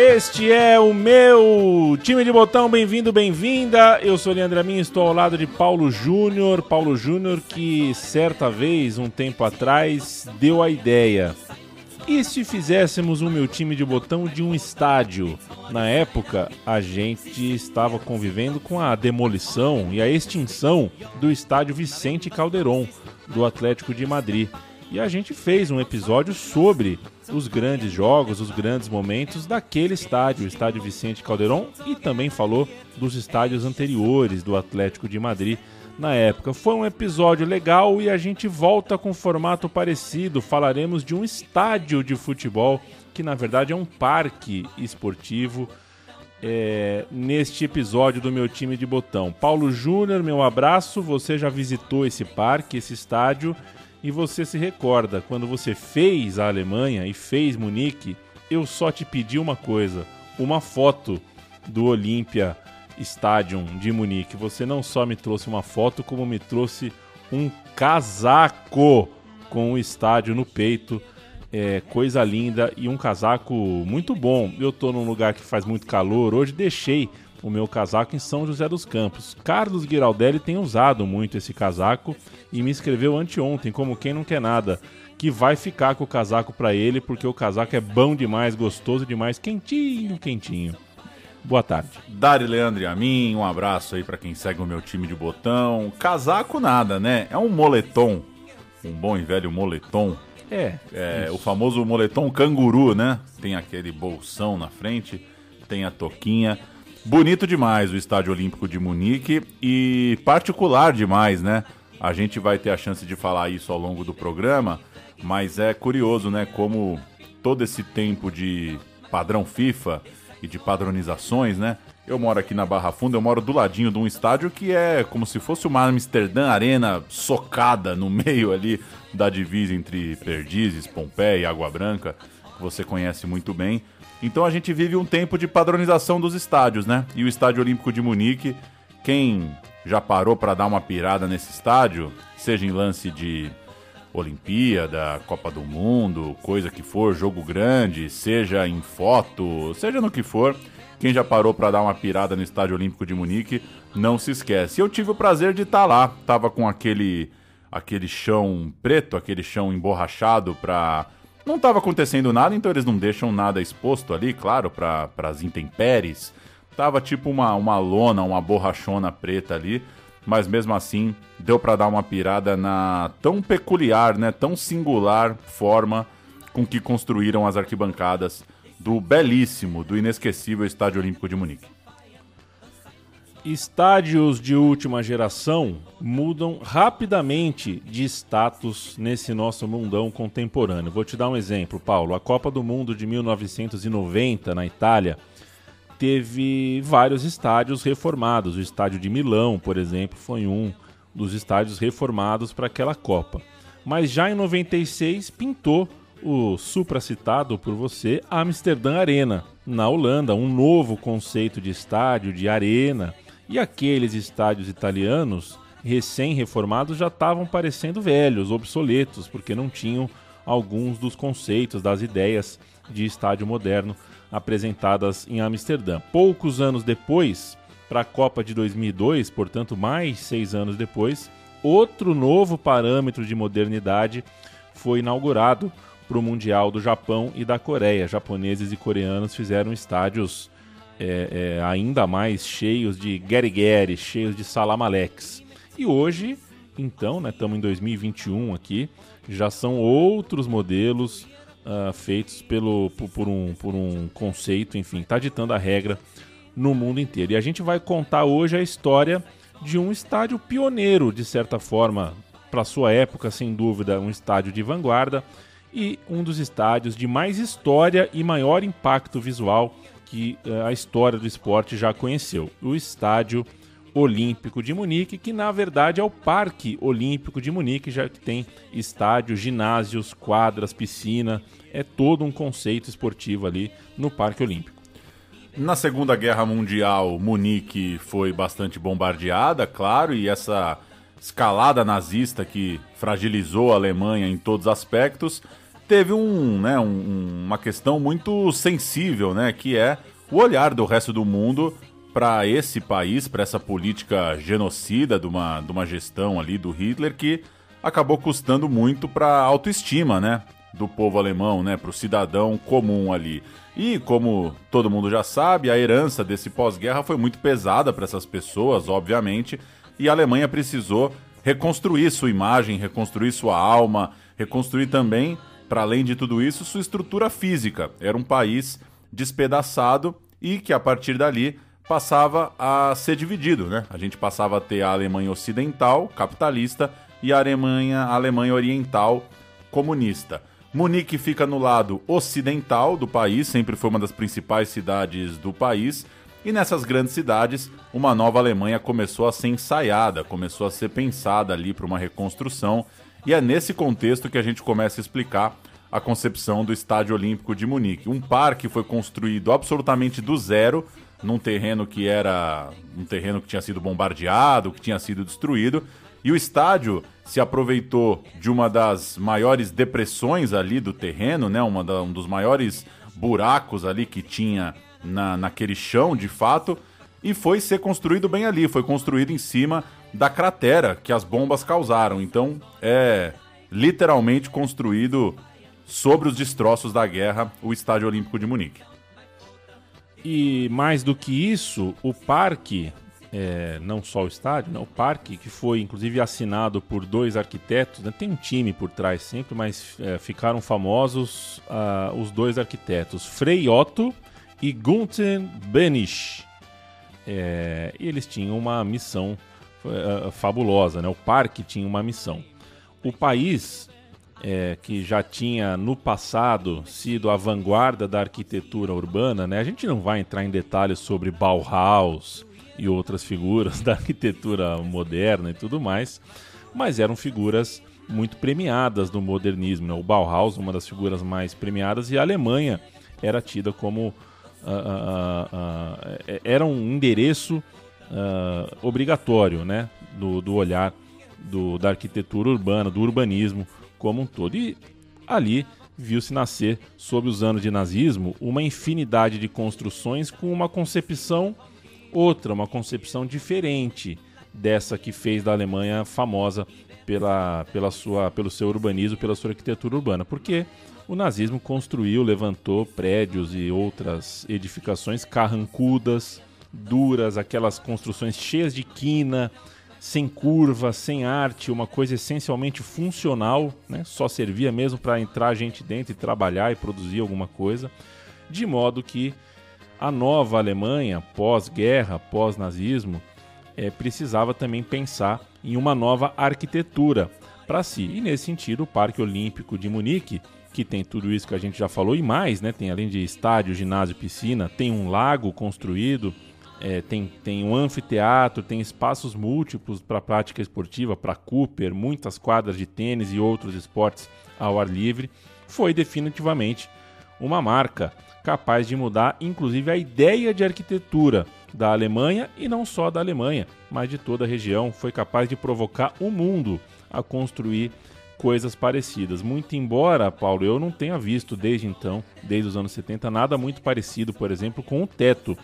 Este é o meu time de botão, bem-vindo, bem-vinda. Eu sou Leandro Amin, estou ao lado de Paulo Júnior. Paulo Júnior que certa vez, um tempo atrás, deu a ideia. E se fizéssemos o meu time de botão de um estádio? Na época, a gente estava convivendo com a demolição e a extinção do estádio Vicente Calderon, do Atlético de Madrid. E a gente fez um episódio sobre os grandes jogos, os grandes momentos daquele estádio, o estádio Vicente Calderon, e também falou dos estádios anteriores do Atlético de Madrid na época. Foi um episódio legal e a gente volta com um formato parecido. Falaremos de um estádio de futebol que na verdade é um parque esportivo. É, neste episódio do meu time de botão. Paulo Júnior, meu abraço. Você já visitou esse parque, esse estádio? E você se recorda, quando você fez a Alemanha e fez Munique, eu só te pedi uma coisa: uma foto do Olympia Stadium de Munique. Você não só me trouxe uma foto, como me trouxe um casaco com o estádio no peito. É, coisa linda e um casaco muito bom. Eu tô num lugar que faz muito calor. Hoje deixei o meu casaco em São José dos Campos. Carlos Giraldelli tem usado muito esse casaco e me escreveu anteontem, como quem não quer nada, que vai ficar com o casaco para ele porque o casaco é bom demais, gostoso demais, quentinho, quentinho. Boa tarde. Dari Leandro e a mim, um abraço aí para quem segue o meu time de botão. Casaco nada, né? É um moletom, um bom e velho moletom. É. É o famoso moletom canguru, né? Tem aquele bolsão na frente, tem a toquinha. Bonito demais o Estádio Olímpico de Munique e particular demais, né? A gente vai ter a chance de falar isso ao longo do programa, mas é curioso, né? Como todo esse tempo de padrão FIFA e de padronizações, né? Eu moro aqui na Barra Funda, eu moro do ladinho de um estádio que é como se fosse uma Amsterdã Arena socada no meio ali da divisa entre Perdizes, Pompeia e Água Branca, que você conhece muito bem. Então a gente vive um tempo de padronização dos estádios, né? E o Estádio Olímpico de Munique, quem já parou para dar uma pirada nesse estádio, seja em lance de Olimpíada, Copa do Mundo, coisa que for, jogo grande, seja em foto, seja no que for, quem já parou para dar uma pirada no Estádio Olímpico de Munique, não se esquece. Eu tive o prazer de estar tá lá, tava com aquele aquele chão preto, aquele chão emborrachado para não estava acontecendo nada, então eles não deixam nada exposto ali, claro, para as intempéries. Tava tipo uma, uma lona, uma borrachona preta ali, mas mesmo assim deu para dar uma pirada na tão peculiar, né, tão singular forma com que construíram as arquibancadas do belíssimo, do inesquecível Estádio Olímpico de Munique. Estádios de última geração mudam rapidamente de status nesse nosso mundão contemporâneo. Vou te dar um exemplo, Paulo. A Copa do Mundo de 1990 na Itália teve vários estádios reformados. O estádio de Milão, por exemplo, foi um dos estádios reformados para aquela Copa. Mas já em 96 pintou o supracitado por você Amsterdã Arena, na Holanda, um novo conceito de estádio, de arena e aqueles estádios italianos recém-reformados já estavam parecendo velhos, obsoletos, porque não tinham alguns dos conceitos, das ideias de estádio moderno apresentadas em Amsterdã. Poucos anos depois, para a Copa de 2002, portanto, mais seis anos depois, outro novo parâmetro de modernidade foi inaugurado para o Mundial do Japão e da Coreia. Japoneses e coreanos fizeram estádios é, é, ainda mais cheios de Gary cheios de Salamalex. E hoje, então, estamos né, em 2021 aqui, já são outros modelos uh, feitos pelo, por, por, um, por um conceito, enfim, está ditando a regra no mundo inteiro. E a gente vai contar hoje a história de um estádio pioneiro, de certa forma, para sua época, sem dúvida, um estádio de vanguarda e um dos estádios de mais história e maior impacto visual que uh, a história do esporte já conheceu. O Estádio Olímpico de Munique, que na verdade é o Parque Olímpico de Munique, já que tem estádio, ginásios, quadras, piscina, é todo um conceito esportivo ali no Parque Olímpico. Na Segunda Guerra Mundial, Munique foi bastante bombardeada, claro, e essa escalada nazista que fragilizou a Alemanha em todos os aspectos, teve um, né, um, uma questão muito sensível, né, que é o olhar do resto do mundo para esse país, para essa política genocida de uma, de uma gestão ali do Hitler que acabou custando muito para a autoestima, né, do povo alemão, né, para o cidadão comum ali. E como todo mundo já sabe, a herança desse pós-guerra foi muito pesada para essas pessoas, obviamente, e a Alemanha precisou reconstruir sua imagem, reconstruir sua alma, reconstruir também, para além de tudo isso, sua estrutura física. Era um país despedaçado e que a partir dali passava a ser dividido, né? A gente passava a ter a Alemanha ocidental, capitalista, e a Alemanha, a Alemanha oriental, comunista. Munique fica no lado ocidental do país, sempre foi uma das principais cidades do país. E nessas grandes cidades, uma nova Alemanha começou a ser ensaiada, começou a ser pensada ali para uma reconstrução. E é nesse contexto que a gente começa a explicar a concepção do Estádio Olímpico de Munique. Um parque foi construído absolutamente do zero, num terreno que era um terreno que tinha sido bombardeado, que tinha sido destruído, e o estádio se aproveitou de uma das maiores depressões ali do terreno, né? Uma da, um dos maiores buracos ali que tinha na, naquele chão, de fato, e foi ser construído bem ali. Foi construído em cima da cratera que as bombas causaram. Então é literalmente construído sobre os destroços da guerra o Estádio Olímpico de Munique. E mais do que isso, o parque é, não só o estádio, né, o parque, que foi inclusive assinado por dois arquitetos, né, tem um time por trás sempre, mas é, ficaram famosos uh, os dois arquitetos, Frei Otto e Gunther Benisch. É, e eles tinham uma missão uh, fabulosa, né, o parque tinha uma missão. O país, é, que já tinha no passado sido a vanguarda da arquitetura urbana, né? A gente não vai entrar em detalhes sobre Bauhaus, e outras figuras da arquitetura moderna e tudo mais, mas eram figuras muito premiadas do modernismo. Né? O Bauhaus, uma das figuras mais premiadas, e a Alemanha era tida como. Uh, uh, uh, era um endereço obrigatório né? do, do olhar do, da arquitetura urbana, do urbanismo como um todo. E ali viu-se nascer, sob os anos de nazismo, uma infinidade de construções com uma concepção outra, uma concepção diferente dessa que fez da Alemanha famosa pela, pela sua, pelo seu urbanismo, pela sua arquitetura urbana. Porque o nazismo construiu, levantou prédios e outras edificações carrancudas, duras, aquelas construções cheias de quina, sem curva, sem arte, uma coisa essencialmente funcional, né? só servia mesmo para entrar gente dentro e trabalhar e produzir alguma coisa, de modo que a nova Alemanha, pós-guerra, pós-nazismo, é, precisava também pensar em uma nova arquitetura para si. E nesse sentido, o Parque Olímpico de Munique, que tem tudo isso que a gente já falou e mais, né? Tem além de estádio, ginásio, piscina, tem um lago construído, é, tem, tem um anfiteatro, tem espaços múltiplos para prática esportiva, para Cooper, muitas quadras de tênis e outros esportes ao ar livre. Foi definitivamente uma marca capaz de mudar inclusive a ideia de arquitetura da Alemanha e não só da Alemanha, mas de toda a região. Foi capaz de provocar o mundo a construir coisas parecidas. Muito embora, Paulo, eu não tenha visto desde então, desde os anos 70, nada muito parecido, por exemplo, com o teto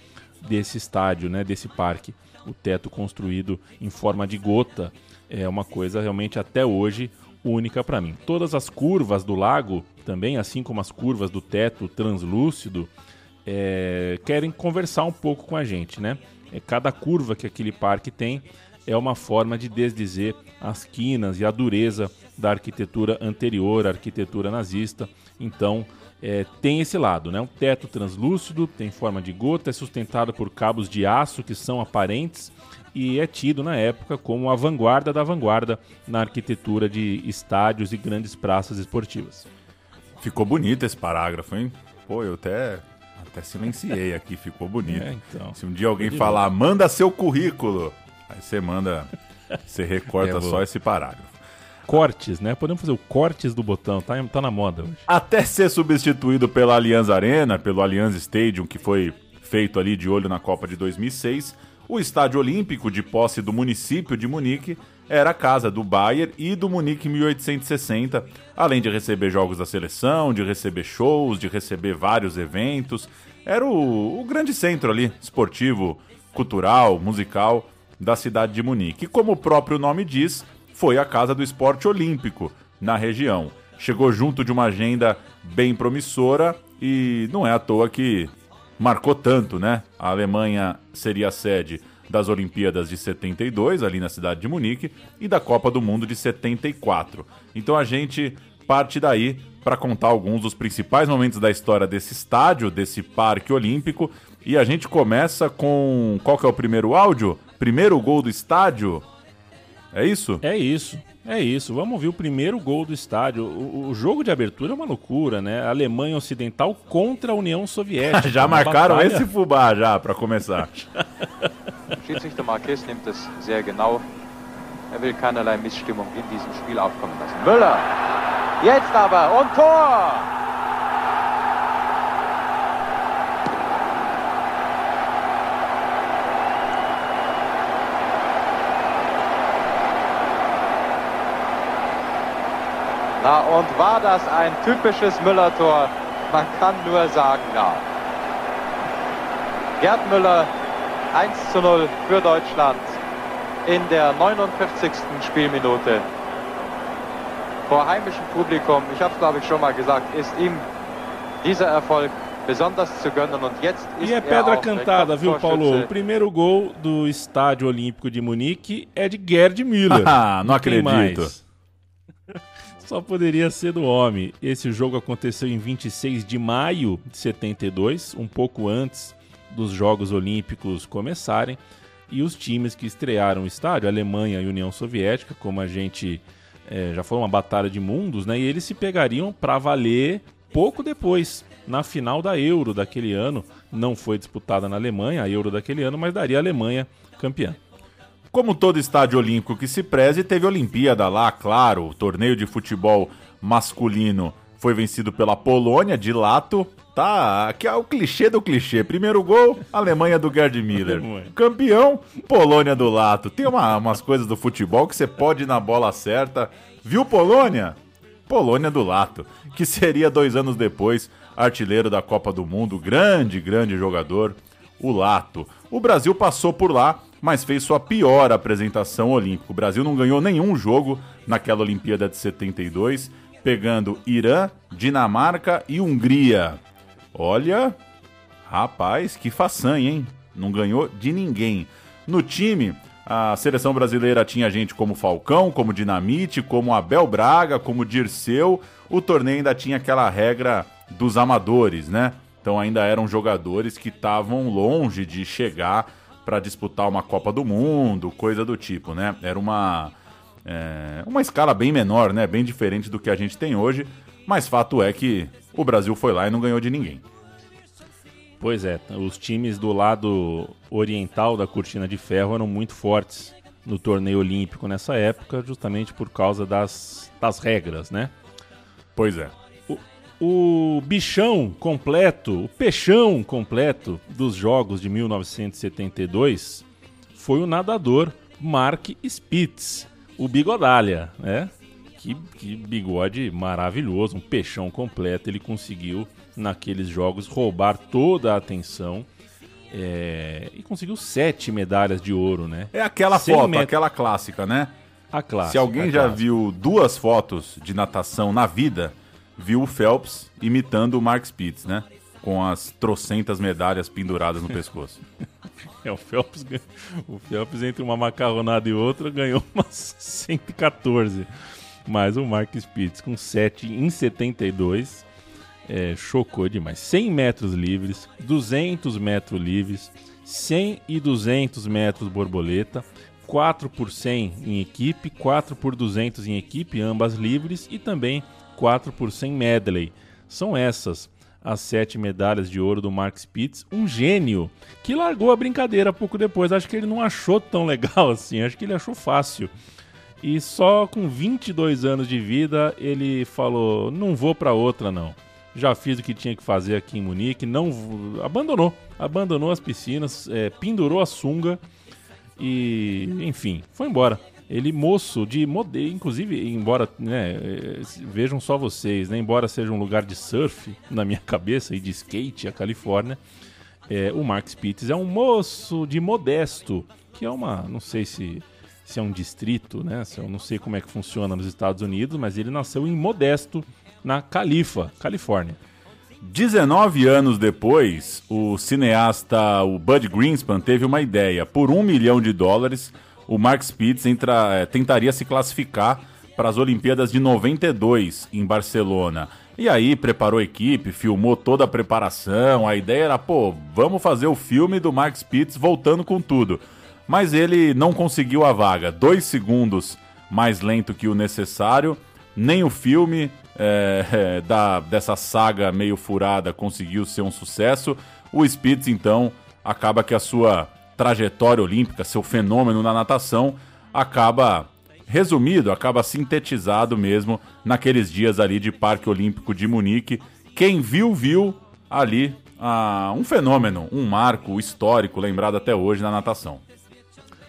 desse estádio, né, desse parque. O teto construído em forma de gota é uma coisa realmente até hoje única para mim. Todas as curvas do lago, também, assim como as curvas do teto translúcido, é, querem conversar um pouco com a gente, né? É, cada curva que aquele parque tem é uma forma de desdizer as quinas e a dureza da arquitetura anterior, a arquitetura nazista. Então, é, tem esse lado, né? Um teto translúcido, tem forma de gota, é sustentado por cabos de aço que são aparentes e é tido na época como a vanguarda da vanguarda na arquitetura de estádios e grandes praças esportivas. Ficou bonito esse parágrafo, hein? Pô, eu até, até silenciei aqui, ficou bonito. É, então. Se um dia alguém falar, manda seu currículo, aí você manda, você recorta É, só esse parágrafo. Cortes, né? Podemos fazer o cortes do botão, tá, tá na moda hoje. Até ser substituído pela Allianz Arena, pelo Allianz Stadium, que foi feito ali de olho na Copa de 2006, o Estádio Olímpico, de posse do município de Munique, era a casa do Bayern e do Munique 1860, além de receber jogos da seleção, de receber shows, de receber vários eventos. Era o, o grande centro ali, esportivo, cultural, musical da cidade de Munique. E como o próprio nome diz, foi a casa do esporte olímpico na região. Chegou junto de uma agenda bem promissora e não é à toa que marcou tanto, né? A Alemanha seria a sede das Olimpíadas de 72, ali na cidade de Munique, e da Copa do Mundo de 74. Então a gente parte daí para contar alguns dos principais momentos da história desse estádio, desse parque olímpico. E a gente começa com. Qual que é o primeiro áudio? Primeiro gol do estádio? É isso? É isso, é isso. Vamos ouvir o primeiro gol do estádio. O, o jogo de abertura é uma loucura, né? Alemanha Ocidental contra a União Soviética. já marcaram batalha- esse fubá já para começar. Schiedsrichter Marquez nimmt es sehr genau. Er will keinerlei Missstimmung in diesem Spiel aufkommen lassen. Müller! Jetzt aber und Tor! Na und war das ein typisches Müller-Tor? Man kann nur sagen, ja. Gerd Müller 1 zu 0 für Deutschland in der 49. Spielminute. Vor heimischem Publikum, ich habe es glaube ich schon mal gesagt, ist ihm dieser Erfolg besonders zu gönnen und jetzt ist E é er pedra cantada, viu, Paulo? O primeiro gol do Estádio Olímpico de Munique é de Gerd Müller. Ah, não acredito. mais? Só poderia ser do homem. Esse jogo aconteceu em 26 de maio de 72, um pouco antes dos Jogos Olímpicos começarem. E os times que estrearam o estádio, Alemanha e União Soviética, como a gente eh, já foi uma batalha de mundos, né? E eles se pegariam para valer pouco depois, na final da Euro daquele ano. Não foi disputada na Alemanha, a Euro daquele ano, mas daria a Alemanha campeã. Como todo estádio olímpico que se preze, teve Olimpíada lá, claro. O torneio de futebol masculino foi vencido pela Polônia de Lato. Tá, aqui é o clichê do clichê. Primeiro gol, Alemanha do Gerd Miller. Campeão, Polônia do Lato. Tem uma- umas coisas do futebol que você pode ir na bola certa. Viu Polônia? Polônia do Lato, que seria dois anos depois artilheiro da Copa do Mundo, grande, grande jogador, o Lato. O Brasil passou por lá, mas fez sua pior apresentação olímpica. O Brasil não ganhou nenhum jogo naquela Olimpíada de 72, pegando Irã, Dinamarca e Hungria. Olha, rapaz, que façanha, hein? Não ganhou de ninguém. No time, a seleção brasileira tinha gente como Falcão, como Dinamite, como Abel Braga, como Dirceu. O torneio ainda tinha aquela regra dos amadores, né? Então ainda eram jogadores que estavam longe de chegar para disputar uma Copa do Mundo, coisa do tipo, né? Era uma é, uma escala bem menor, né? Bem diferente do que a gente tem hoje. Mas fato é que o Brasil foi lá e não ganhou de ninguém. Pois é, os times do lado oriental da cortina de ferro eram muito fortes no torneio olímpico nessa época, justamente por causa das, das regras, né? Pois é. O bichão completo, o peixão completo dos Jogos de 1972 foi o nadador Mark Spitz, o bigodalha, né? Que, que bigode maravilhoso, um peixão completo. Ele conseguiu, naqueles jogos, roubar toda a atenção é, e conseguiu sete medalhas de ouro, né? É aquela 100 foto, metros. aquela clássica, né? A clássica. Se alguém já clássica. viu duas fotos de natação na vida, viu o Phelps imitando o Mark Spitz, né? Com as trocentas medalhas penduradas no pescoço. É, o Phelps, o Phelps entre uma macarronada e outra ganhou umas 114. Mas o Mark Spitz com 7 em 72 é, chocou demais. 100 metros livres, 200 metros livres, 100 e 200 metros borboleta, 4 por 100 em equipe, 4 por 200 em equipe, ambas livres, e também 4 por 100 medley. São essas as sete medalhas de ouro do Mark Spitz, um gênio que largou a brincadeira pouco depois. Acho que ele não achou tão legal assim, acho que ele achou fácil. E só com 22 anos de vida ele falou: não vou para outra não. Já fiz o que tinha que fazer aqui em Munique, não abandonou, abandonou as piscinas, é, pendurou a sunga e, enfim, foi embora. Ele moço de modelo, inclusive, embora, né, eh, vejam só vocês, né, embora seja um lugar de surf na minha cabeça e de skate a Califórnia, é, o Mark Spitz é um moço de Modesto, que é uma, não sei se se é um distrito, né? Eu não sei como é que funciona nos Estados Unidos, mas ele nasceu em Modesto, na Califa, Califórnia. 19 anos depois, o cineasta o Bud Greenspan teve uma ideia. Por um milhão de dólares, o Mark Spitz entra, é, tentaria se classificar para as Olimpíadas de 92 em Barcelona. E aí preparou a equipe, filmou toda a preparação. A ideia era, pô, vamos fazer o filme do Mark Spitz voltando com tudo. Mas ele não conseguiu a vaga, dois segundos mais lento que o necessário. Nem o filme é, da, dessa saga meio furada conseguiu ser um sucesso. O Spitz, então, acaba que a sua trajetória olímpica, seu fenômeno na natação, acaba resumido, acaba sintetizado mesmo naqueles dias ali de Parque Olímpico de Munique. Quem viu, viu ali ah, um fenômeno, um marco histórico lembrado até hoje na natação.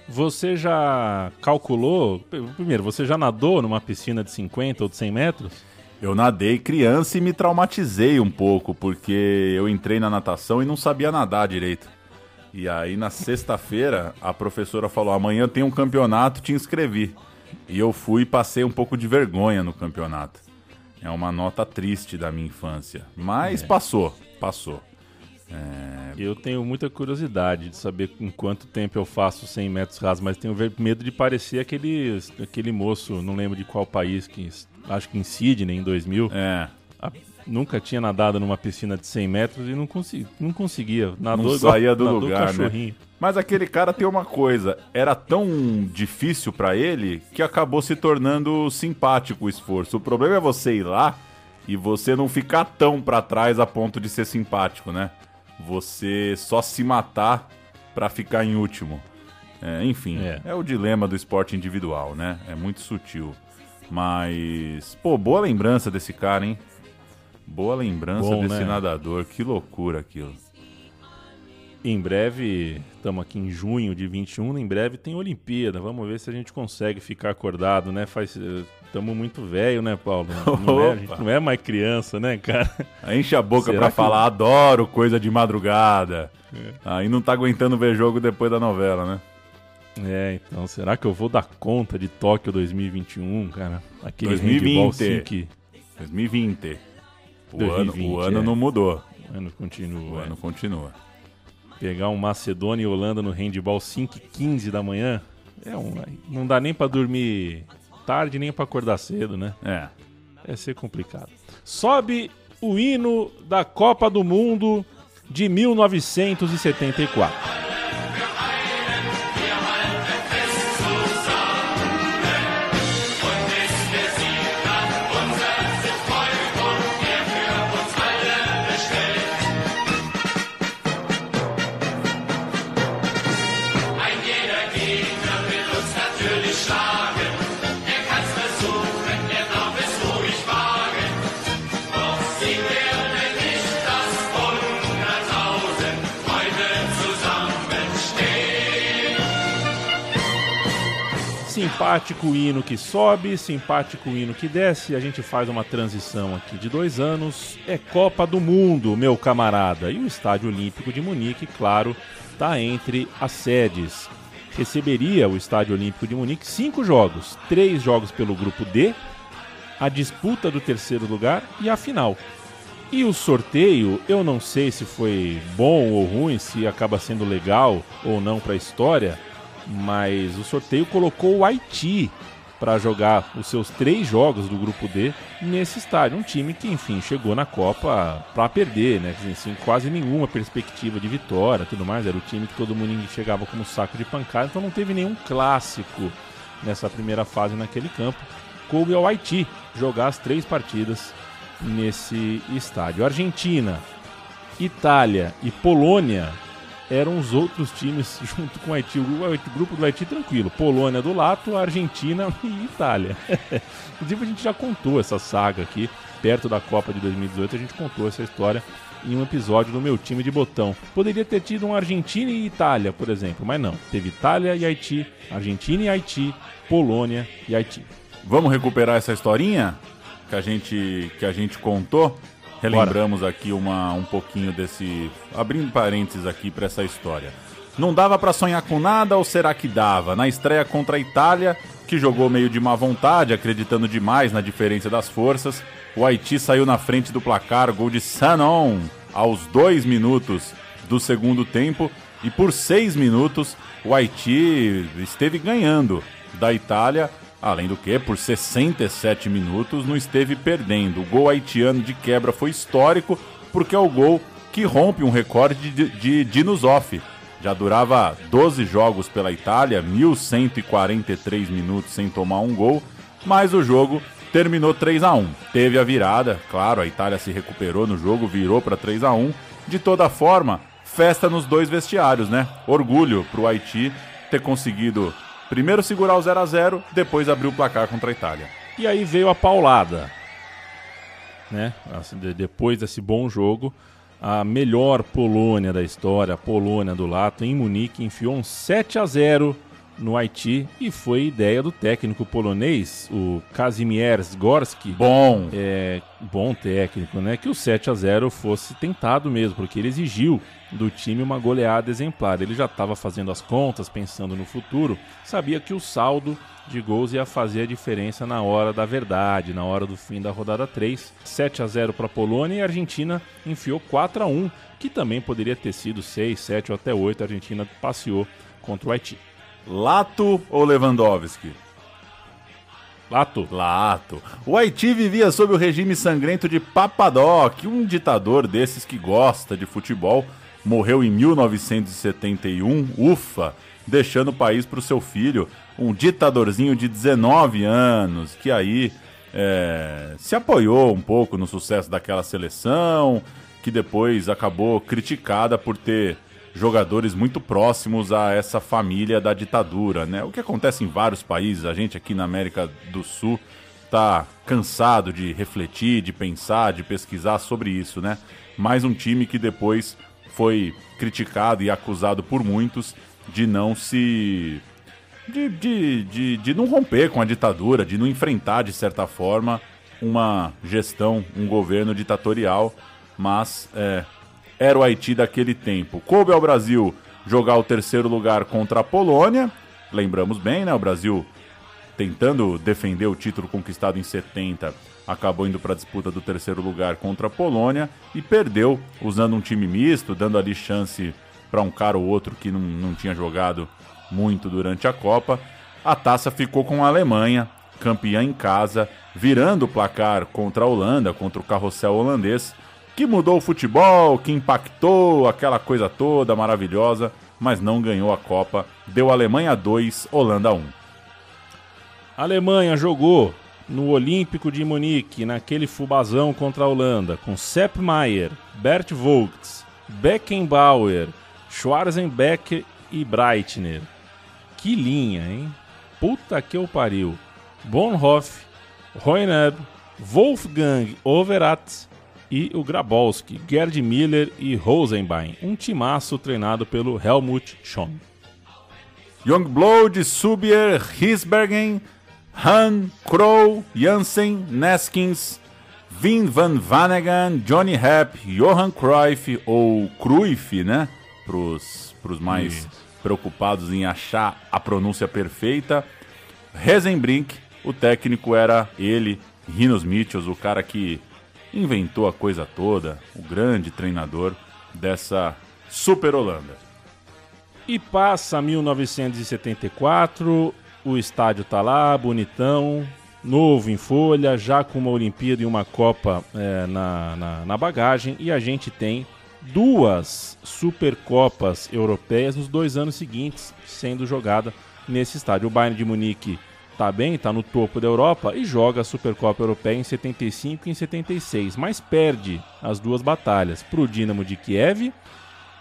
Você já calculou? Primeiro, você já nadou numa piscina de 50 ou de 100 metros? Eu nadei criança e me traumatizei um pouco, porque eu entrei na natação e não sabia nadar direito. E aí na sexta-feira a professora falou: amanhã tem um campeonato, te inscrevi. E eu fui e passei um pouco de vergonha no campeonato. É uma nota triste da minha infância. Mas é. passou, passou. É... Eu tenho muita curiosidade de saber em quanto tempo eu faço 100 metros rasos, mas tenho medo de parecer aquele, aquele moço, não lembro de qual país, que acho que em Sydney, em 2000. É nunca tinha nadado numa piscina de 100 metros e não, consegui, não conseguia. Nadou não saía do lugar, né? Mas aquele cara tem uma coisa, era tão difícil para ele que acabou se tornando simpático o esforço. O problema é você ir lá e você não ficar tão para trás a ponto de ser simpático, né? Você só se matar para ficar em último. É, enfim, é. é o dilema do esporte individual, né? É muito sutil. Mas, pô, boa lembrança desse cara, hein? Boa lembrança Bom, desse né? nadador, que loucura aquilo. Em breve, estamos aqui em junho de 21, em breve tem Olimpíada. Vamos ver se a gente consegue ficar acordado, né? Faz estamos eh, muito velho, né, Paulo? Não é, a gente não é mais criança, né, cara? Enche a boca pra que... falar, adoro coisa de madrugada. É. Aí não tá aguentando ver jogo depois da novela, né? É, então, será que eu vou dar conta de Tóquio 2021, cara? Aquele 2020. 2020. O, 2020, ano, o ano é. não mudou. O ano continua. O é. ano continua. Pegar um Macedônia e Holanda no handball 5 e 15 da manhã, é um, não dá nem para dormir tarde, nem para acordar cedo, né? É. É ser complicado. Sobe o hino da Copa do Mundo de 1974. Simpático hino que sobe, simpático hino que desce. A gente faz uma transição aqui de dois anos. É Copa do Mundo, meu camarada. E o Estádio Olímpico de Munique, claro, está entre as sedes. Receberia o Estádio Olímpico de Munique cinco jogos: três jogos pelo grupo D, a disputa do terceiro lugar e a final. E o sorteio, eu não sei se foi bom ou ruim, se acaba sendo legal ou não para a história mas o sorteio colocou o Haiti para jogar os seus três jogos do grupo D nesse estádio. Um time que, enfim, chegou na Copa para perder, né? Assim, quase nenhuma perspectiva de vitória, tudo mais. Era o time que todo mundo chegava como saco de pancada, então não teve nenhum clássico nessa primeira fase naquele campo. Coube ao Haiti jogar as três partidas nesse estádio. Argentina, Itália e Polônia eram os outros times junto com o Haiti. O grupo do Haiti tranquilo. Polônia do Lato, Argentina e Itália. Inclusive a gente já contou essa saga aqui, perto da Copa de 2018, a gente contou essa história em um episódio do meu time de botão. Poderia ter tido um Argentina e Itália, por exemplo, mas não. Teve Itália e Haiti, Argentina e Haiti, Polônia e Haiti. Vamos recuperar essa historinha que a gente, que a gente contou? Relembramos Bora. aqui uma, um pouquinho desse. Abrindo parênteses aqui para essa história. Não dava para sonhar com nada ou será que dava? Na estreia contra a Itália, que jogou meio de má vontade, acreditando demais na diferença das forças, o Haiti saiu na frente do placar, gol de Sanon, aos dois minutos do segundo tempo, e por seis minutos o Haiti esteve ganhando da Itália Além do que, por 67 minutos não esteve perdendo. O gol haitiano de quebra foi histórico porque é o gol que rompe um recorde de, de Dinosoff. Já durava 12 jogos pela Itália, 1.143 minutos sem tomar um gol, mas o jogo terminou 3 a 1 Teve a virada, claro, a Itália se recuperou no jogo, virou para 3 a 1 De toda forma, festa nos dois vestiários, né? Orgulho para o Haiti ter conseguido Primeiro segurar o 0 a 0 depois abrir o placar contra a Itália. E aí veio a paulada. Né? Assim, depois desse bom jogo, a melhor Polônia da história, a Polônia do Lato, em Munique, enfiou um 7 a 0 no Haiti e foi ideia do técnico polonês, o Kazimierz Gorski. Bom. É, bom técnico, né? Que o 7 a 0 fosse tentado mesmo, porque ele exigiu do time uma goleada exemplar. Ele já estava fazendo as contas, pensando no futuro, sabia que o saldo de gols ia fazer a diferença na hora da verdade, na hora do fim da rodada 3. 7 a 0 para a Polônia e a Argentina enfiou 4 a 1, que também poderia ter sido 6, 7 ou até 8. A Argentina passeou contra o Haiti. Lato ou Lewandowski? Lato. Lato. O Haiti vivia sob o regime sangrento de Papadoc, um ditador desses que gosta de futebol. Morreu em 1971, ufa, deixando o país para o seu filho, um ditadorzinho de 19 anos, que aí é, se apoiou um pouco no sucesso daquela seleção, que depois acabou criticada por ter jogadores muito próximos a essa família da ditadura, né? O que acontece em vários países, a gente aqui na América do Sul tá cansado de refletir, de pensar, de pesquisar sobre isso, né? Mais um time que depois foi criticado e acusado por muitos de não se de, de, de, de não romper com a ditadura, de não enfrentar de certa forma uma gestão, um governo ditatorial, mas é, era o Haiti daquele tempo. Coube ao Brasil jogar o terceiro lugar contra a Polônia. Lembramos bem, né? O Brasil tentando defender o título conquistado em 70, acabou indo para a disputa do terceiro lugar contra a Polônia e perdeu usando um time misto, dando ali chance para um cara ou outro que não, não tinha jogado muito durante a Copa. A taça ficou com a Alemanha, campeã em casa, virando o placar contra a Holanda, contra o carrossel holandês que mudou o futebol, que impactou aquela coisa toda maravilhosa, mas não ganhou a Copa. Deu Alemanha 2, Holanda 1. A Alemanha jogou no Olímpico de Munique, naquele fubazão contra a Holanda, com Sepp Maier, Bert Vogts, Beckenbauer, Schwarzenbeck e Breitner. Que linha, hein? Puta que eu pariu. Bonhoff, Royneb, Wolfgang Overath, e o Grabowski, Gerd Miller e Rosenbein, um timaço treinado pelo Helmut Schoen. Youngblood, Subier, Hisbergen, Han, Kroll, Jansen, Neskins, Vin van Vanegan, Johnny Happ, Johan Cruyff ou Cruyff, né? Pros, pros mais Isso. preocupados em achar a pronúncia perfeita. Rezenbrink, o técnico era ele, Rinos Mitchells, o cara que inventou a coisa toda, o grande treinador dessa Super Holanda. E passa 1974 o estádio tá lá, bonitão, novo em folha, já com uma Olimpíada e uma Copa é, na, na, na bagagem, e a gente tem duas Supercopas europeias nos dois anos seguintes sendo jogada nesse estádio. O Bayern de Munique tá bem, tá no topo da Europa e joga a Supercopa Europeia em 75 e em 76, mas perde as duas batalhas para o Dinamo de Kiev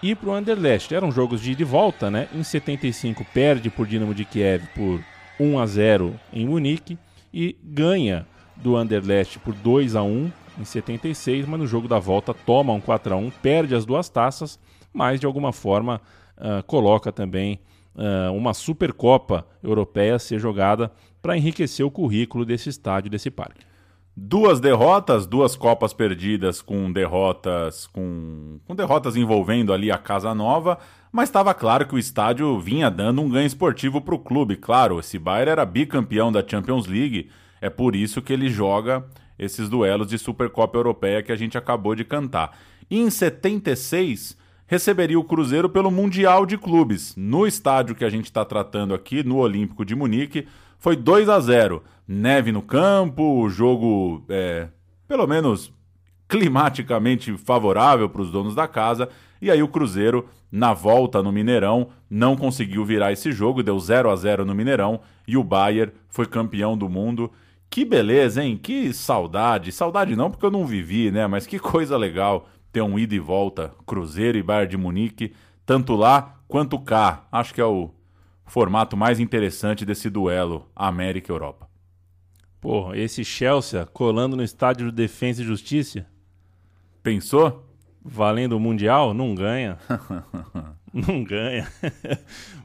e para o Anderlecht. Eram jogos de ida e volta, né? Em 75 perde por Dinamo de Kiev por 1 a 0 em Munique e ganha do Anderlecht por 2 a 1 em 76, mas no jogo da volta toma um 4 a 1 perde as duas taças, mas de alguma forma uh, coloca também uh, uma Supercopa Europeia a ser jogada para enriquecer o currículo desse estádio, desse parque. Duas derrotas, duas Copas perdidas com derrotas com, com derrotas envolvendo ali a Casa Nova, mas estava claro que o estádio vinha dando um ganho esportivo para o clube. Claro, esse Bayern era bicampeão da Champions League, é por isso que ele joga esses duelos de Supercopa Europeia que a gente acabou de cantar. E em 76, receberia o Cruzeiro pelo Mundial de Clubes. No estádio que a gente está tratando aqui, no Olímpico de Munique, foi 2 a 0 Neve no campo, o jogo, é, pelo menos climaticamente favorável para os donos da casa. E aí o Cruzeiro, na volta no Mineirão, não conseguiu virar esse jogo, deu 0 a 0 no Mineirão e o Bayern foi campeão do mundo que beleza, hein? Que saudade. Saudade não porque eu não vivi, né? Mas que coisa legal ter um ida e volta Cruzeiro e Bayern de Munique, tanto lá quanto cá. Acho que é o formato mais interessante desse duelo América e Europa. Pô, esse Chelsea colando no estádio de Defesa e Justiça. Pensou? Valendo o Mundial? Não ganha. não ganha.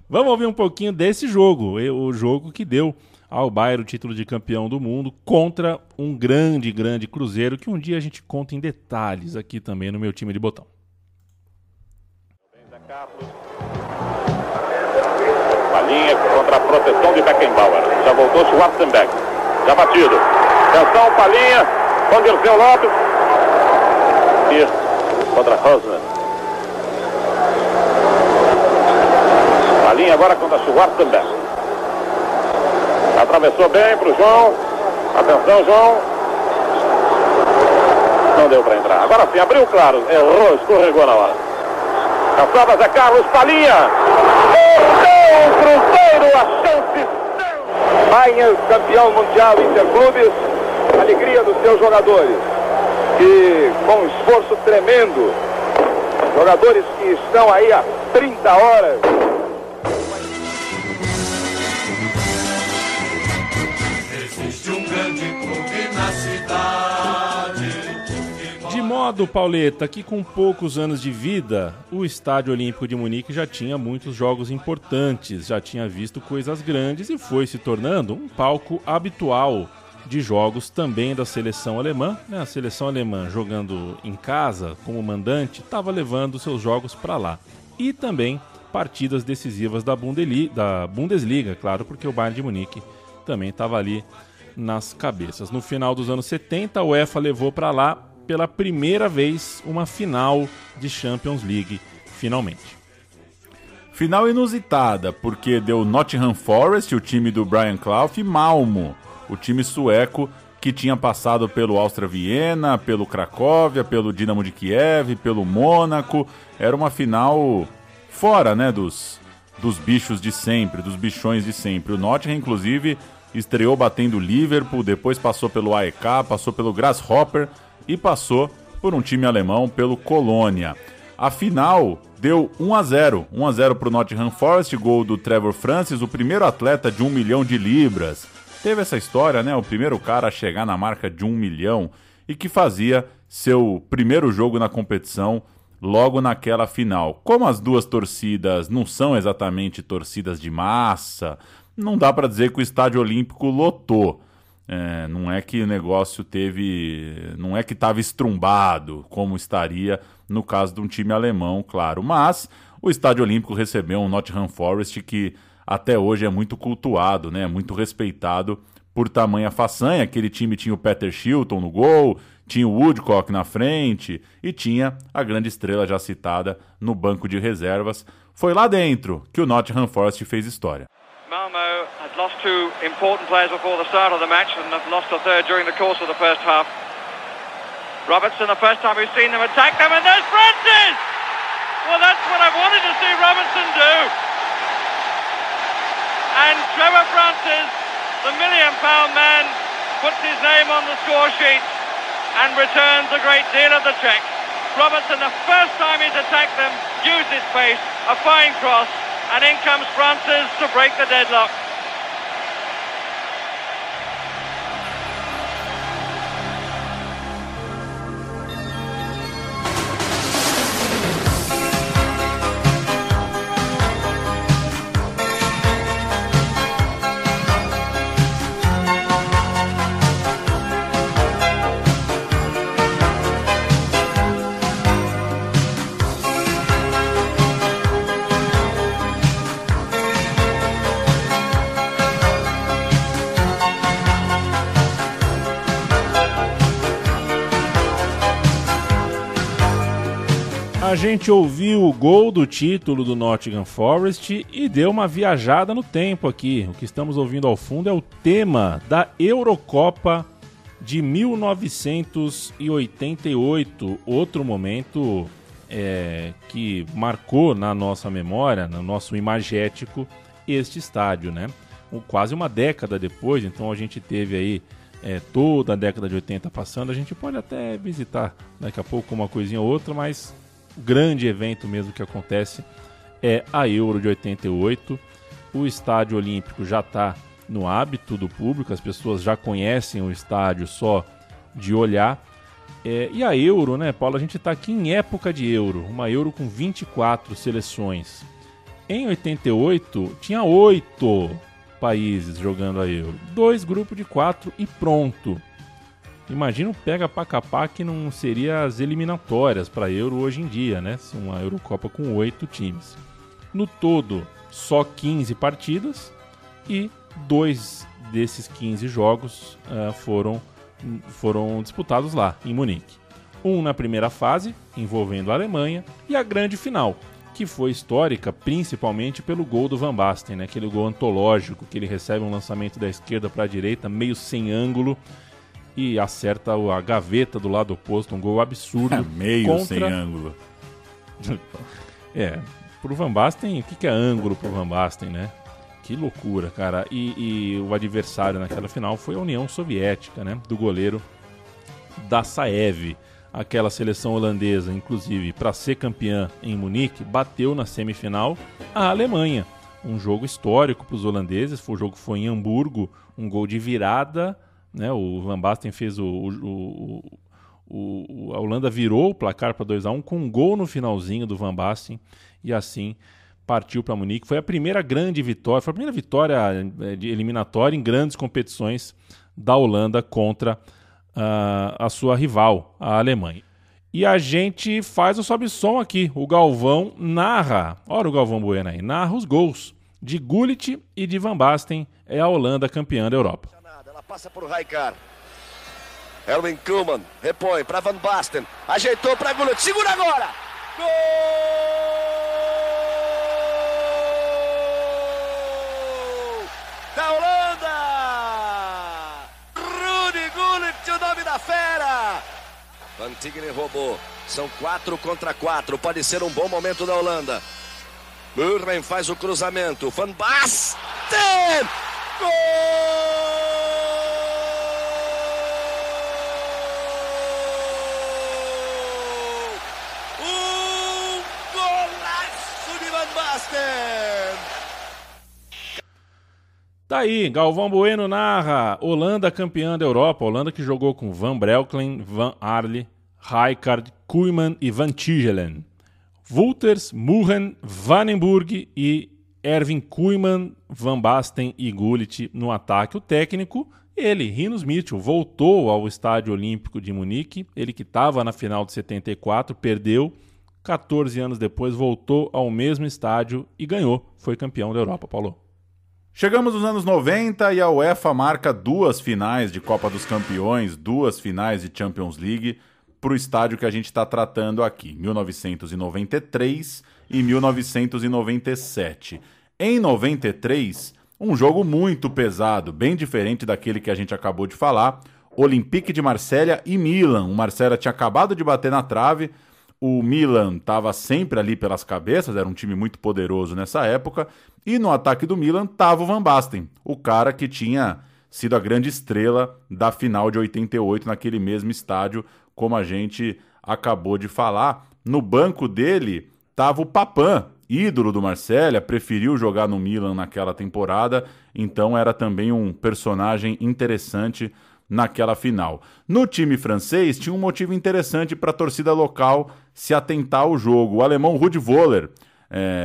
Vamos ouvir um pouquinho desse jogo, o jogo que deu ao Bayern o título de campeão do mundo contra um grande, grande Cruzeiro que um dia a gente conta em detalhes aqui também no meu time de botão. Palinha contra a proteção de Beckenbauer. Já voltou Schwarzenberg. Já batido. Atenção, Palinha. Com Dirceu Lopes. E contra Rosman. Palinha agora contra Schwarzenberg. Atravessou bem para o João. Atenção, João. Não deu para entrar. Agora sim, abriu claro. Errou, escorregou na hora. Caçava Zé Carlos, Palinha. O Cruzeiro, a chance. Bayern, campeão mundial interclubes. Alegria dos seus jogadores. E com um esforço tremendo. Jogadores que estão aí há 30 horas. Modo, Pauleta, que com poucos anos de vida, o Estádio Olímpico de Munique já tinha muitos jogos importantes, já tinha visto coisas grandes e foi se tornando um palco habitual de jogos também da seleção alemã. Né? A seleção alemã jogando em casa como mandante estava levando seus jogos para lá. E também partidas decisivas da, da Bundesliga, claro, porque o Bayern de Munique também estava ali nas cabeças. No final dos anos 70, a UEFA levou para lá pela primeira vez uma final de Champions League, finalmente. Final inusitada, porque deu Nottingham Forest, o time do Brian Clough, e Malmo, o time sueco que tinha passado pelo Áustria Viena, pelo Cracóvia, pelo Dinamo de Kiev, pelo Mônaco. Era uma final fora, né, dos, dos bichos de sempre, dos bichões de sempre. O Nottingham, inclusive, estreou batendo o Liverpool, depois passou pelo AEK, passou pelo Grasshopper, e passou por um time alemão pelo Colônia. A final deu 1 a 0, 1 a 0 para o Nottingham Forest, gol do Trevor Francis, o primeiro atleta de um milhão de libras. Teve essa história, né? O primeiro cara a chegar na marca de um milhão e que fazia seu primeiro jogo na competição logo naquela final. Como as duas torcidas não são exatamente torcidas de massa, não dá para dizer que o Estádio Olímpico lotou. É, não é que o negócio teve. Não é que estava estrumbado, como estaria no caso de um time alemão, claro. Mas o Estádio Olímpico recebeu um Nottingham Forest que até hoje é muito cultuado, né? muito respeitado por tamanha façanha. Aquele time tinha o Peter Shilton no gol, tinha o Woodcock na frente e tinha a grande estrela já citada no banco de reservas. Foi lá dentro que o Nottingham Forest fez história. Malmo had lost two important players before the start of the match and have lost a third during the course of the first half. Robertson, the first time we've seen them attack them, and there's Francis! Well, that's what I wanted to see Robertson do. And Trevor Francis, the million pound man, puts his name on the score sheet and returns a great deal of the check. Robertson, the first time he's attacked them, used his pace, a fine cross, and in comes Francis to break the deadlock. A gente ouviu o gol do título do Nottingham Forest e deu uma viajada no tempo aqui. O que estamos ouvindo ao fundo é o tema da Eurocopa de 1988, outro momento é, que marcou na nossa memória, no nosso imagético, este estádio, né? Quase uma década depois, então a gente teve aí é, toda a década de 80 passando. A gente pode até visitar daqui a pouco uma coisinha ou outra, mas grande evento mesmo que acontece é a Euro de 88. O estádio olímpico já está no hábito do público, as pessoas já conhecem o estádio só de olhar. É, e a Euro, né, Paulo? A gente está aqui em época de Euro, uma Euro com 24 seleções. Em 88, tinha oito países jogando a Euro. Dois grupos de quatro e pronto. Imagina um pega pra capar que não seria as eliminatórias para Euro hoje em dia, né? Uma Eurocopa com oito times. No todo, só 15 partidas e dois desses 15 jogos ah, foram, foram disputados lá, em Munique. Um na primeira fase, envolvendo a Alemanha, e a grande final, que foi histórica principalmente pelo gol do Van Basten, né? aquele gol antológico que ele recebe um lançamento da esquerda para a direita, meio sem ângulo, e acerta a gaveta do lado oposto, um gol absurdo. Meio contra- sem ângulo. É, pro Van Basten, o que, que é ângulo pro Van Basten, né? Que loucura, cara. E, e o adversário naquela final foi a União Soviética, né? Do goleiro da Saev. Aquela seleção holandesa, inclusive, para ser campeã em Munique, bateu na semifinal a Alemanha. Um jogo histórico para os holandeses. Foi o jogo foi em Hamburgo, um gol de virada. Né? O Van Basten fez o, o- o- a Holanda virou o placar para 2 a 1 com um gol no finalzinho do Van Basten e assim partiu para Munique. Foi a primeira grande vitória, foi a primeira vitória eh, de eliminatória em grandes competições da Holanda contra ah, a sua rival, a Alemanha. E a gente faz o sobe-som aqui. O Galvão narra, olha o Galvão Bueno aí, narra os gols de Gullit e de Van Basten. É a Holanda campeã da Europa. Passa por Raikar. Erwin Koeman repõe para Van Basten. Ajeitou para Gullit. Segura agora! Gol! Da Holanda! Rudi Gullit, o nome da fera! Van Tigre roubou. São quatro contra quatro. Pode ser um bom momento da Holanda. Murren faz o cruzamento. Van Basten! Gol! Um golaço de Van Basten! Tá aí, Galvão Bueno narra Holanda campeã da Europa. Holanda que jogou com Van Breukelen, Van Arle, Rijkaard, Koeman e Van Tigelen. Wolters, Murren, Vanenburg e Erwin Koeman, Van Basten e Gullit no ataque. O técnico, ele, Rinos Mitchell, voltou ao Estádio Olímpico de Munique. Ele que estava na final de 74, perdeu. 14 anos depois voltou ao mesmo estádio e ganhou. Foi campeão da Europa, Paulo. Chegamos nos anos 90 e a UEFA marca duas finais de Copa dos Campeões, duas finais de Champions League para o estádio que a gente está tratando aqui, 1993 e 1997. Em 93, Um jogo muito pesado, bem diferente daquele que a gente acabou de falar. Olympique de Marselha e Milan. O Marselha tinha acabado de bater na trave. O Milan estava sempre ali pelas cabeças, era um time muito poderoso nessa época. E no ataque do Milan estava o Van Basten, o cara que tinha sido a grande estrela da final de 88 naquele mesmo estádio, como a gente acabou de falar. No banco dele estava o Papan, ídolo do Marselha, preferiu jogar no Milan naquela temporada, então era também um personagem interessante naquela final. No time francês, tinha um motivo interessante para a torcida local se atentar ao jogo. O alemão Rudi Voller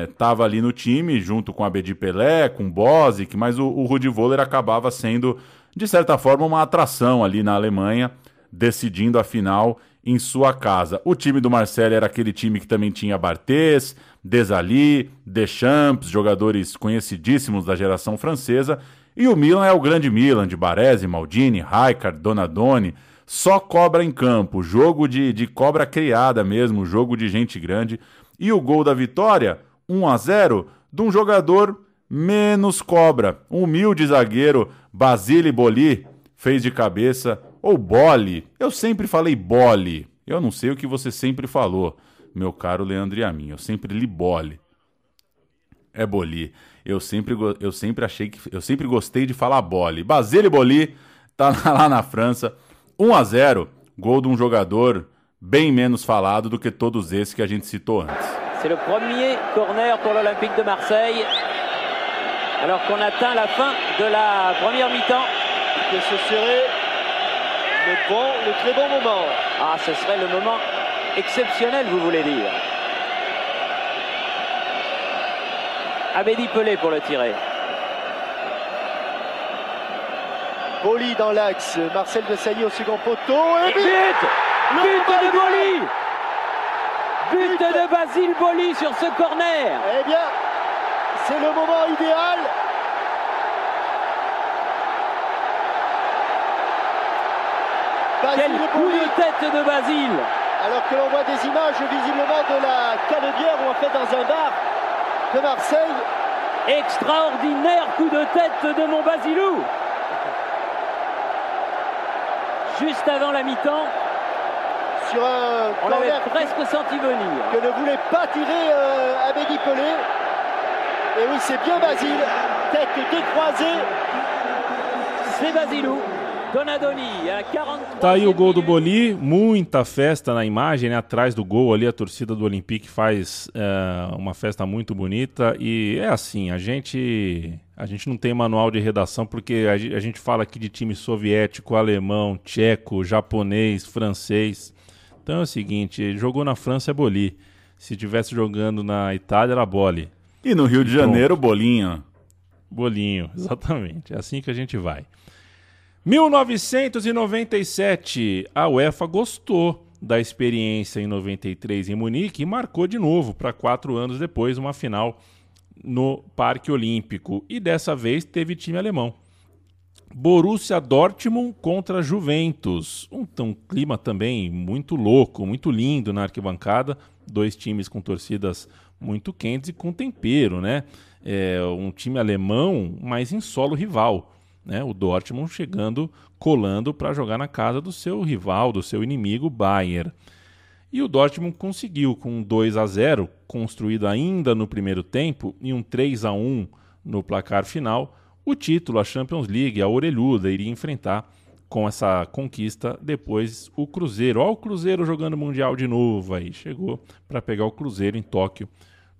estava é, ali no time, junto com a Bedi Pelé, com Bozic, mas o, o Rudi Voller acabava sendo, de certa forma, uma atração ali na Alemanha, decidindo a final em sua casa. O time do Marcelo era aquele time que também tinha Barthez, Desali, Deschamps, jogadores conhecidíssimos da geração francesa, e o Milan é o grande Milan, de Baresi, Maldini, Rijkaard, Donadoni. Só cobra em campo, jogo de, de cobra criada mesmo, jogo de gente grande. E o gol da vitória, 1 a 0 de um jogador menos cobra. Um humilde zagueiro, Basile Boli, fez de cabeça. Ou Boli, eu sempre falei Boli. Eu não sei o que você sempre falou, meu caro Leandro e a mim. Eu sempre li Boli. É Boli eu sempre, eu sempre achei que. Eu sempre gostei de falar Boli. Basile Boli tá lá na França. 1 a 0 gol de um jogador bem menos falado do que todos esses que a gente citou antes. C'est le premier corner pour l'Olympique de Marseille. Alors qu'on atteint la fin de la première mi-temps. Que ce serait le bon, le très bon moment. Ah, ce serait le moment exceptionnel, vous voulez dire. Abedi Pelé pour le tirer. Boli dans l'axe, Marcel de Sailly au second poteau. Et but! But, but de Boli! But de Basile Boli sur ce corner! Eh bien, c'est le moment idéal. Quel coup de tête de Basile! Alors que l'on voit des images visiblement de la canebière ou en fait dans un bar de Marseille. Extraordinaire coup de tête de mon Basilou. Juste avant la mi-temps. Sur un On l'avait presque senti venir. Que ne voulait pas tirer euh, Abedi Pelé. Et oui, c'est bien Basile. Tête décroisée. C'est Basilou. Donadoni, a 43 Tá aí o gol do Boli, muita festa na imagem, né? Atrás do gol ali, a torcida do Olympique faz é, uma festa muito bonita. E é assim, a gente. A gente não tem manual de redação porque a, a gente fala aqui de time soviético, alemão, tcheco, japonês, francês. Então é o seguinte, jogou na França é Boli. Se tivesse jogando na Itália era Boli. E no Rio de Janeiro, Bolinho. Bolinho, exatamente. É assim que a gente vai. 1997, a UEFA gostou da experiência em 93 em Munique e marcou de novo para quatro anos depois uma final no Parque Olímpico. E dessa vez teve time alemão. Borussia Dortmund contra Juventus. Um, um clima também muito louco, muito lindo na arquibancada. Dois times com torcidas muito quentes e com tempero, né? É, um time alemão, mas em solo rival né, o Dortmund chegando, colando para jogar na casa do seu rival, do seu inimigo Bayern. E o Dortmund conseguiu com um 2 a 0, construído ainda no primeiro tempo, e um 3 a 1 no placar final, o título, a Champions League, a orelhuda, iria enfrentar com essa conquista depois o Cruzeiro. Olha o Cruzeiro jogando Mundial de novo aí. Chegou para pegar o Cruzeiro em Tóquio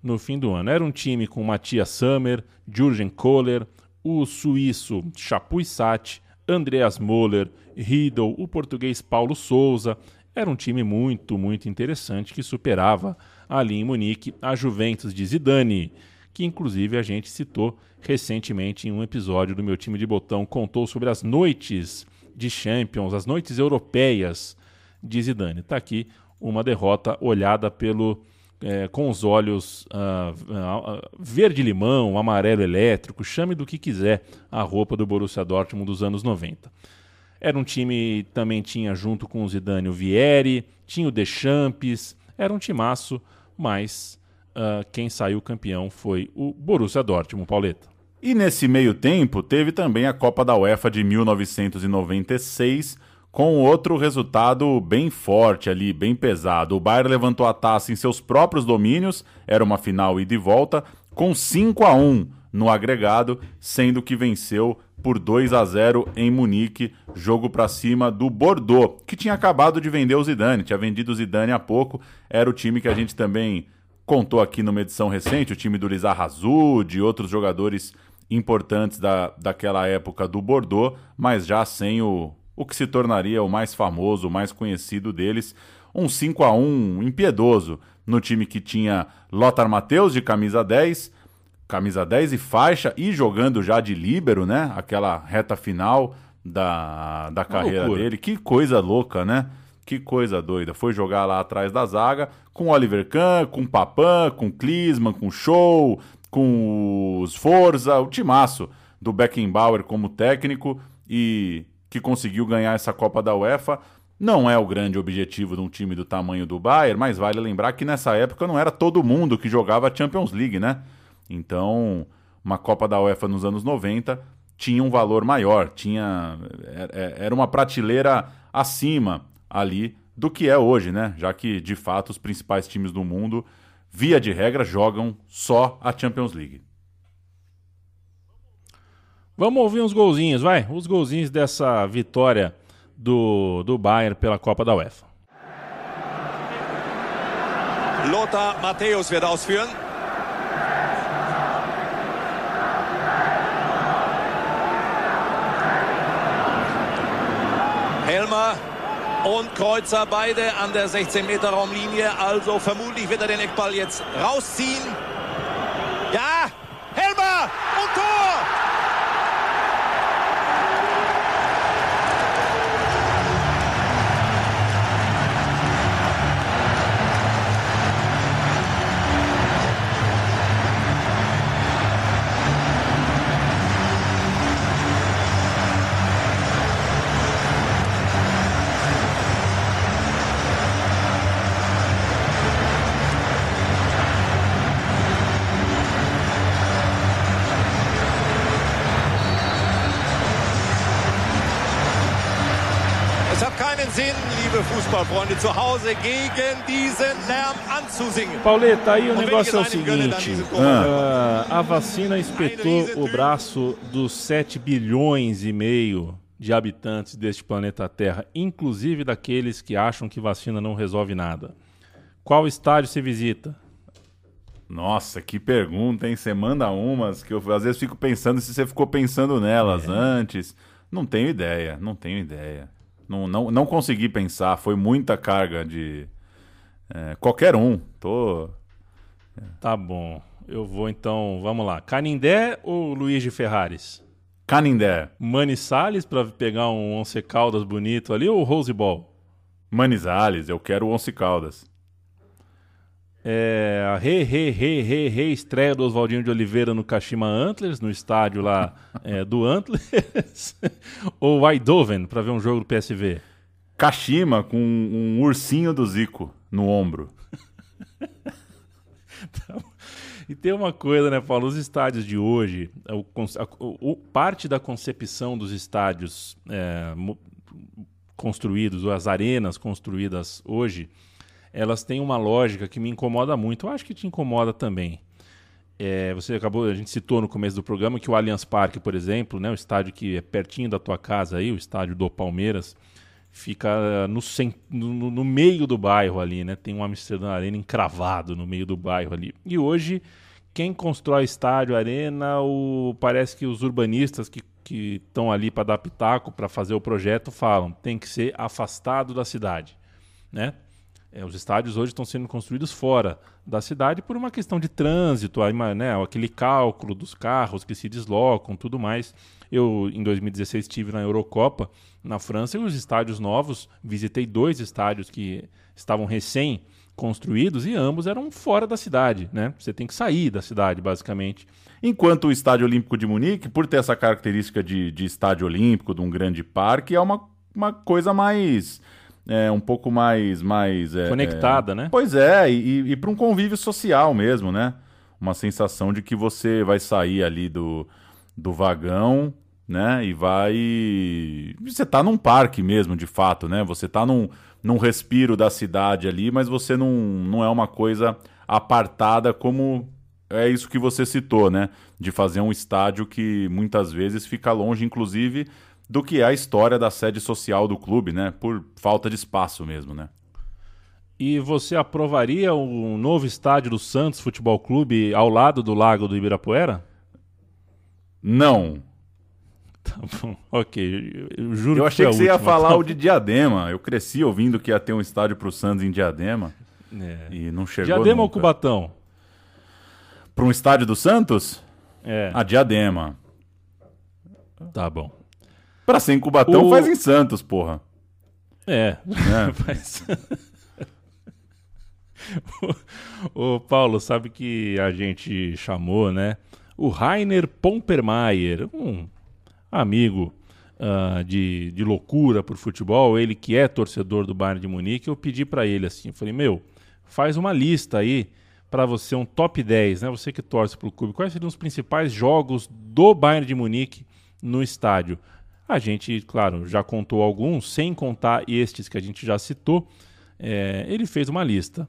no fim do ano. Era um time com Matias Sammer, Jürgen Kohler, o suíço Chapuisat, Andreas Moller, Riedel, o português Paulo Souza. Era um time muito, muito interessante que superava ali em Munique a Juventus de Zidane, que inclusive a gente citou recentemente em um episódio do meu time de botão, contou sobre as noites de Champions, as noites europeias de Zidane. Está aqui uma derrota olhada pelo é, com os olhos uh, uh, verde-limão, amarelo elétrico, chame do que quiser a roupa do Borussia Dortmund dos anos 90. Era um time também tinha junto com o Zidane o Vieri, tinha o Deschamps, era um timaço, mas quem saiu campeão foi o Borussia Dortmund, Pauleta. E nesse meio tempo teve também a Copa da UEFA de 1996, com outro resultado bem forte ali, bem pesado. O Bayern levantou a taça em seus próprios domínios, era uma final ida e volta, com 5 a 1 no agregado, sendo que venceu por 2 a 0 em Munique, jogo para cima do Bordeaux, que tinha acabado de vender o Zidane, tinha vendido o Zidane há pouco, era o time que a gente também contou aqui numa edição recente, o time do Lizar Razud e outros jogadores importantes da, daquela época do Bordeaux, mas já sem o, o que se tornaria o mais famoso, o mais conhecido deles, um 5 a 1 impiedoso no time que tinha Lothar Matheus de camisa 10, camisa 10 e faixa e jogando já de líbero, né? Aquela reta final da, da carreira loucura. dele. Que coisa louca, né? Que coisa doida. Foi jogar lá atrás da zaga com Oliver Kahn, com Papan, com Klinsmann, com Show, com os Forza, o timaço do Beckenbauer como técnico e que conseguiu ganhar essa Copa da UEFA. Não é o grande objetivo de um time do tamanho do Bayern, mas vale lembrar que nessa época não era todo mundo que jogava Champions League, né? Então, uma Copa da UEFA nos anos 90 tinha um valor maior, tinha é- é- era uma prateleira acima ali do que é hoje, né? Já que de fato os principais times do mundo, via de regra, jogam só a Champions League. Vamos ouvir uns golzinhos, vai? Os golzinhos dessa vitória do, do Bayern pela Copa da UEFA. Lothar Matthäus wird ausführen. Helmer und Kreuzer beide an der 16-Meter-Raumlinie. Also vermutlich wird er den Eckball jetzt rausziehen. Ja, Helmer und Tor! Keinen Sinn, liebe Fußballfreunde, zu Hause gegen diesen Lärm anzusingen. Pauleta, aí o negócio é o seguinte: ah, a vacina espetou o braço dos 7 bilhões e meio de habitantes deste planeta Terra, inclusive daqueles que acham que vacina não resolve nada. Qual estádio você visita? Nossa, que pergunta, hein? Você manda umas que eu às vezes fico pensando se você ficou pensando nelas antes. Não tenho ideia, não tenho ideia. Não, não, não consegui pensar, foi muita carga de. é, qualquer um. Tô. Tá bom. Eu vou então, vamos lá. Canindé ou Luiz de Ferraris? Canindé. Mani Salles para pegar um Once Caldas bonito ali ou Rose Ball? Manizales, eu quero o Once Caldas. É, a re, re, re, re, re estreia do Oswaldinho de Oliveira no Kashima Antlers, no estádio lá é, do Antlers. ou Eindhoven para ver um jogo do PSV? Kashima com um ursinho do Zico no ombro. E tem uma coisa, né, Paulo? Os estádios de hoje, o, a- o- parte da concepção dos estádios é, construídos, ou as arenas construídas hoje, elas têm uma lógica que me incomoda muito. Eu acho que te incomoda também. É, você acabou, a gente citou no começo do programa que o Allianz Parque, por exemplo, né, o estádio que é pertinho da tua casa aí, o estádio do Palmeiras, fica no, cen- no, no meio do bairro ali, né? Tem um Amsterdã Arena encravado no meio do bairro ali. E hoje, quem constrói estádio, arena, o, parece que os urbanistas que que estão ali para dar pitaco, para fazer o projeto, falam tem que ser afastado da cidade, né? É, os estádios hoje estão sendo construídos fora da cidade por uma questão de trânsito, aí, né, aquele cálculo dos carros que se deslocam, tudo mais. Eu, em 2016, estive na Eurocopa, na França, e os estádios novos, visitei dois estádios que estavam recém construídos e ambos eram fora da cidade, né? Você tem que sair da cidade, basicamente. Enquanto o Estádio Olímpico de Munique, por ter essa característica de, de estádio olímpico, de um grande parque, é uma, uma coisa mais. É, um pouco mais. mais é, Conectada, é, né? Pois é, e, e para um convívio social mesmo, né? Uma sensação de que você vai sair ali do, do vagão, né? E vai. Você tá num parque mesmo, de fato, né? Você tá num, num respiro da cidade ali, mas você não, não é uma coisa apartada como é isso que você citou, né? De fazer um estádio que muitas vezes fica longe, inclusive, do que é a história da sede social do clube, né? Por falta de espaço mesmo, né? E você aprovaria um novo estádio do Santos Futebol Clube ao lado do Lago do Ibirapuera? Não. Tá bom, ok. Eu, juro eu achei que, que você ia falar tá? o de Diadema. Eu cresci ouvindo que ia ter um estádio pro Santos em Diadema. É. E não chegou Diadema ou nunca. Cubatão? Para um estádio do Santos? É. A Diadema. Tá bom. Pra ser em Cubatão, O- faz em Santos, porra. É. É. Faz- Ô, Paulo, sabe que a gente chamou, né? O Rainer Pompermayer, um amigo ah, de, de loucura por futebol, ele que é torcedor do Bayern de Munique, eu pedi pra ele assim, falei, meu, faz uma lista aí pra você, um top 10, né? Você que torce pro clube, quais seriam os principais jogos do Bayern de Munique no estádio? A gente, claro, já contou alguns, sem contar estes que a gente já citou. É, ele fez uma lista.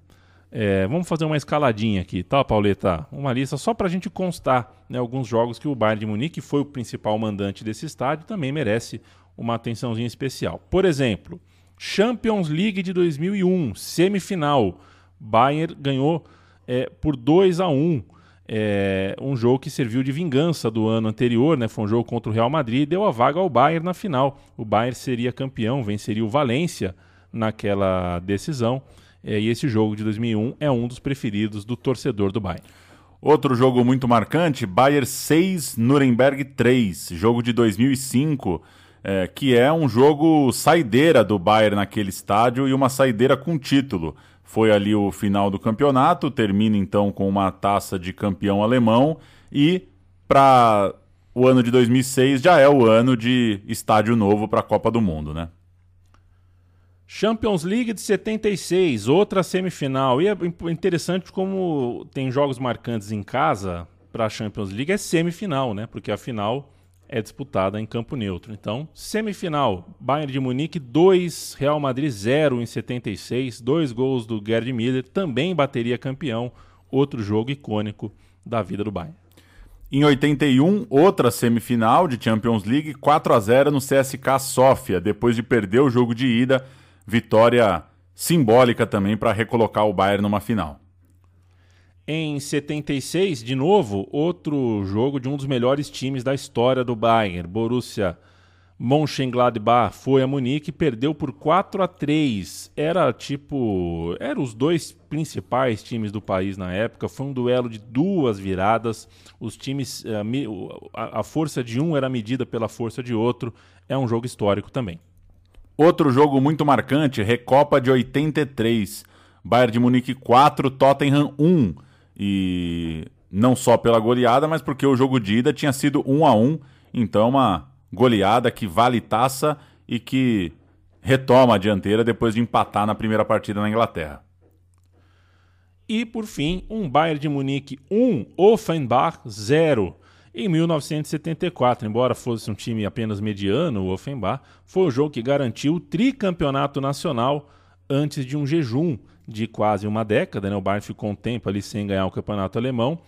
É, vamos fazer uma escaladinha aqui, tá, Pauleta? Uma lista só para a gente constar né, alguns jogos que o Bayern de Munique, que foi o principal mandante desse estádio, também merece uma atençãozinha especial. Por exemplo, Champions League de 2001, semifinal. Bayern ganhou é, por 2 a 1 é, um jogo que serviu de vingança do ano anterior, né? Foi um jogo contra o Real Madrid e deu a vaga ao Bayern na final. O Bayern seria campeão, venceria o Valência naquela decisão. É, e esse jogo de 2001 é um dos preferidos do torcedor do Bayern. Outro jogo muito marcante, Bayern 6, Nuremberg 3, jogo de 2005, é, que é um jogo saideira do Bayern naquele estádio e uma saideira com título. Foi ali o final do campeonato, termina então com uma taça de campeão alemão e para o ano de 2006 já é o ano de estádio novo para a Copa do Mundo, né? Champions League de 76, outra semifinal. E é interessante como tem jogos marcantes em casa para a Champions League, é semifinal, né? Porque a final é disputada em campo neutro. Então, semifinal, Bayern de Munique 2, Real Madrid 0 em 76, dois gols do Gerd Miller, também bateria campeão, outro jogo icônico da vida do Bayern. Em 81, outra semifinal de Champions League, 4 a 0 no CSK Sofia, depois de perder o jogo de ida, vitória simbólica também para recolocar o Bayern numa final. Em 76, de novo, outro jogo de um dos melhores times da história do Bayern. Borussia Mönchengladbach foi a Munique e perdeu por 4 a 3. Era tipo, eram os dois principais times do país na época. Foi um duelo de duas viradas. Os times, eh, a força de um era medida pela força de outro. É um jogo histórico também. Outro jogo muito marcante, Recopa de 83. Bayern de Munique 4, Tottenham 1. E não só pela goleada, mas porque o jogo de ida tinha sido 1 a 1. Então uma goleada que vale taça e que retoma a dianteira depois de empatar na primeira partida na Inglaterra. E, por fim, um Bayern de Munique 1, Offenbach 0. Em 1974, embora fosse um time apenas mediano, o Offenbach, foi o jogo que garantiu o tricampeonato nacional antes de um jejum de quase uma década. Né? O Bayern ficou um tempo ali sem ganhar o campeonato alemão.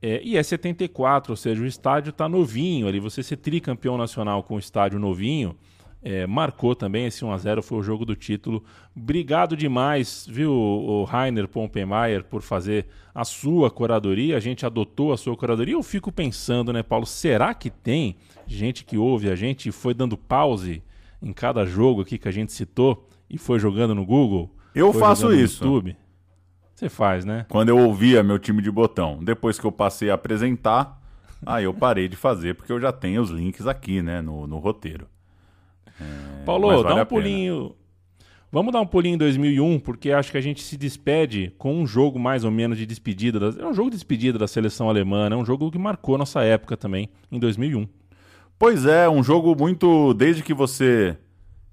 É, e é 74, ou seja, o estádio está novinho ali. Você ser tricampeão nacional com o estádio novinho é, marcou também esse 1x0, foi o jogo do título. Obrigado demais, viu, o Rainer Pompenmaier, por fazer a sua curadoria. A gente adotou a sua curadoria. Eu fico pensando, né, Paulo, será que tem gente que ouve a gente foi dando pause em cada jogo aqui que a gente citou e foi jogando no Google? Eu faço isso. YouTube? Você faz, né? Quando eu ouvia meu time de botão. Depois que eu passei a apresentar, aí eu parei de fazer, porque eu já tenho os links aqui, né, no, no roteiro. É, Paulo, mas dá vale um pulinho. Vamos dar um pulinho em 2001, porque acho que a gente se despede com um jogo mais ou menos de despedida. Das... É um jogo de despedida da seleção alemã, né? um jogo que marcou nossa época também, em 2001. Pois é, um jogo muito. Desde que você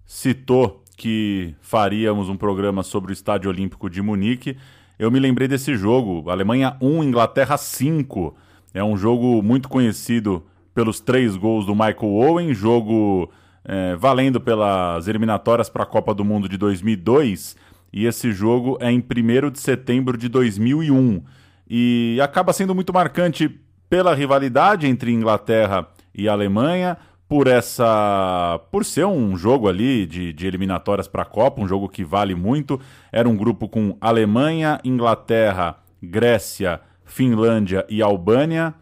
citou que faríamos um programa sobre o Estádio Olímpico de Munique, eu me lembrei desse jogo. Alemanha 1, Inglaterra 5. É um jogo muito conhecido pelos três gols do Michael Owen, jogo é, valendo pelas eliminatórias para a Copa do Mundo de 2002, e esse jogo é em 1 de setembro de 2001. E acaba sendo muito marcante pela rivalidade entre Inglaterra e Alemanha, por essa por ser um jogo ali de, de eliminatórias para a Copa, um jogo que vale muito. Era um grupo com Alemanha, Inglaterra, Grécia, Finlândia e Albânia.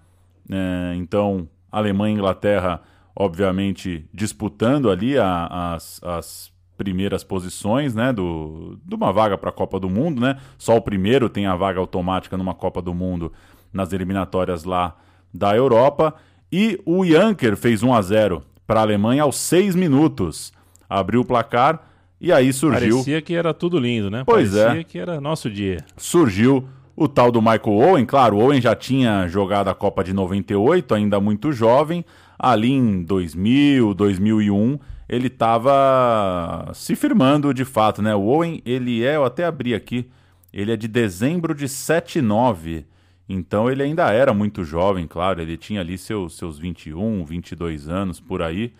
É, então, Alemanha e Inglaterra, obviamente, disputando ali a, as, as primeiras posições né, do, de uma vaga para a Copa do Mundo. Né? Só o primeiro tem a vaga automática numa Copa do Mundo nas eliminatórias lá da Europa. E o Janker fez 1 a 0 para a Alemanha aos 6 minutos. Abriu o placar e aí surgiu. Parecia que era tudo lindo, né? Pois Parecia é. que era nosso dia. Surgiu o tal do Michael Owen. Claro, o Owen já tinha jogado a Copa de 98, ainda muito jovem. Ali em 2000, 2001, ele estava se firmando de fato, né? O Owen, ele é, eu até abri aqui, ele é de dezembro de 79. Então ele ainda era muito jovem, claro, ele tinha ali seus, seus 21, 22 anos por aí.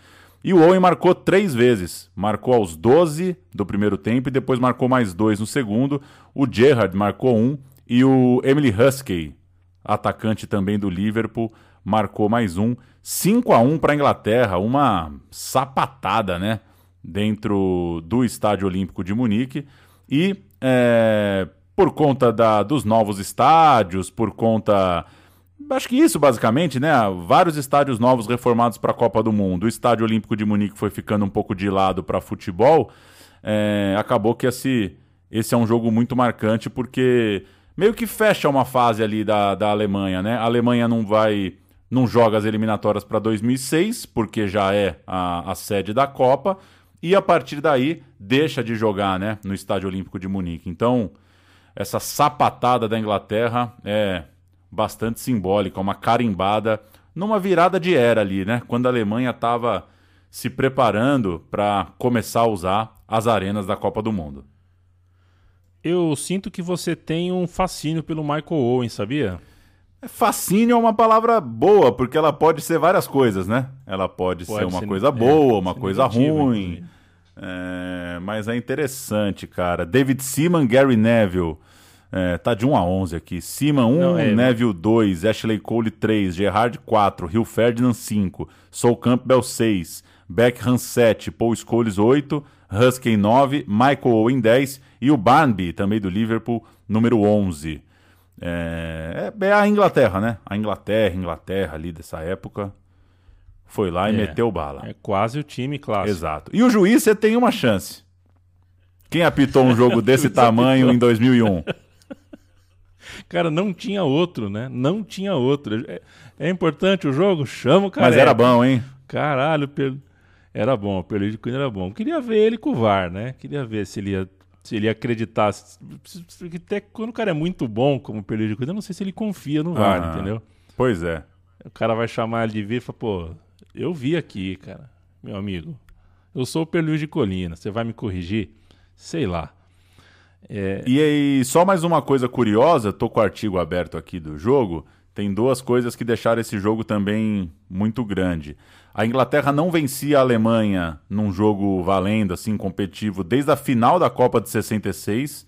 E o Owen marcou três vezes. Marcou aos 12 do primeiro tempo e depois marcou mais dois no segundo. O Gerrard marcou um e o Emily Husky, atacante também do Liverpool, marcou mais um. 5 a 1 para a Inglaterra, uma sapatada, né? Dentro do Estádio Olímpico de Munique. E é, por conta da, dos novos estádios, por conta. Acho que isso, basicamente, né? Vários estádios novos reformados para a Copa do Mundo. O Estádio Olímpico de Munique foi ficando um pouco de lado para futebol. É, acabou que esse, esse é um jogo muito marcante, porque meio que fecha uma fase ali da, da Alemanha, né? A Alemanha não vai. não joga as eliminatórias para 2006, porque já é a, a sede da Copa. E a partir daí deixa de jogar, né? No Estádio Olímpico de Munique. Então essa sapatada da Inglaterra é bastante simbólica, uma carimbada numa virada de era ali, né? Quando a Alemanha estava se preparando para começar a usar as arenas da Copa do Mundo. Eu sinto que você tem um fascínio pelo Michael Owen, sabia? Fascínio é uma palavra boa, porque ela pode ser várias coisas, né? Ela pode, pode ser uma ser, coisa boa, é, uma coisa ruim. Inclusive. É, mas é interessante, cara. David Seaman, Gary Neville. É, tá de 1 a 11 aqui. Seaman 1, Não, é, Neville 2, Ashley Cole 3, Gerard 4, Rio Ferdinand 5, Sol Campbell 6, Beckham 7, Paul Scholes 8, Husky 9, Michael Owen 10 e o Barnby, também do Liverpool, número 11. É, é, é a Inglaterra, né? A Inglaterra, Inglaterra ali dessa época. Foi lá e É, meteu bala. É quase o time clássico. Exato. E o juiz, você tem uma chance. Quem apitou um jogo desse tamanho em 2001? Cara, não tinha outro, né? Não tinha outro. É, é importante o jogo? Chama o cara. Mas era bom, hein? Caralho, per... era bom. O Perlídio Cunha era bom. Queria ver ele com o VAR, né? Queria ver se ele ia, se ele ia acreditar. Porque até quando o cara é muito bom, como o Perlídio Cunha, eu não sei se ele confia no VAR, Ah, entendeu? Pois é. O cara vai chamar ele de vir e fala, pô, eu vi aqui, cara, meu amigo. Eu sou o Perlídio de Colina, você vai me corrigir? Sei lá. É, E aí, só mais uma coisa curiosa, tô com o artigo aberto aqui do jogo. Tem duas coisas que deixaram esse jogo também muito grande. A Inglaterra não vencia a Alemanha num jogo valendo, assim, competitivo, desde a final da Copa de 66.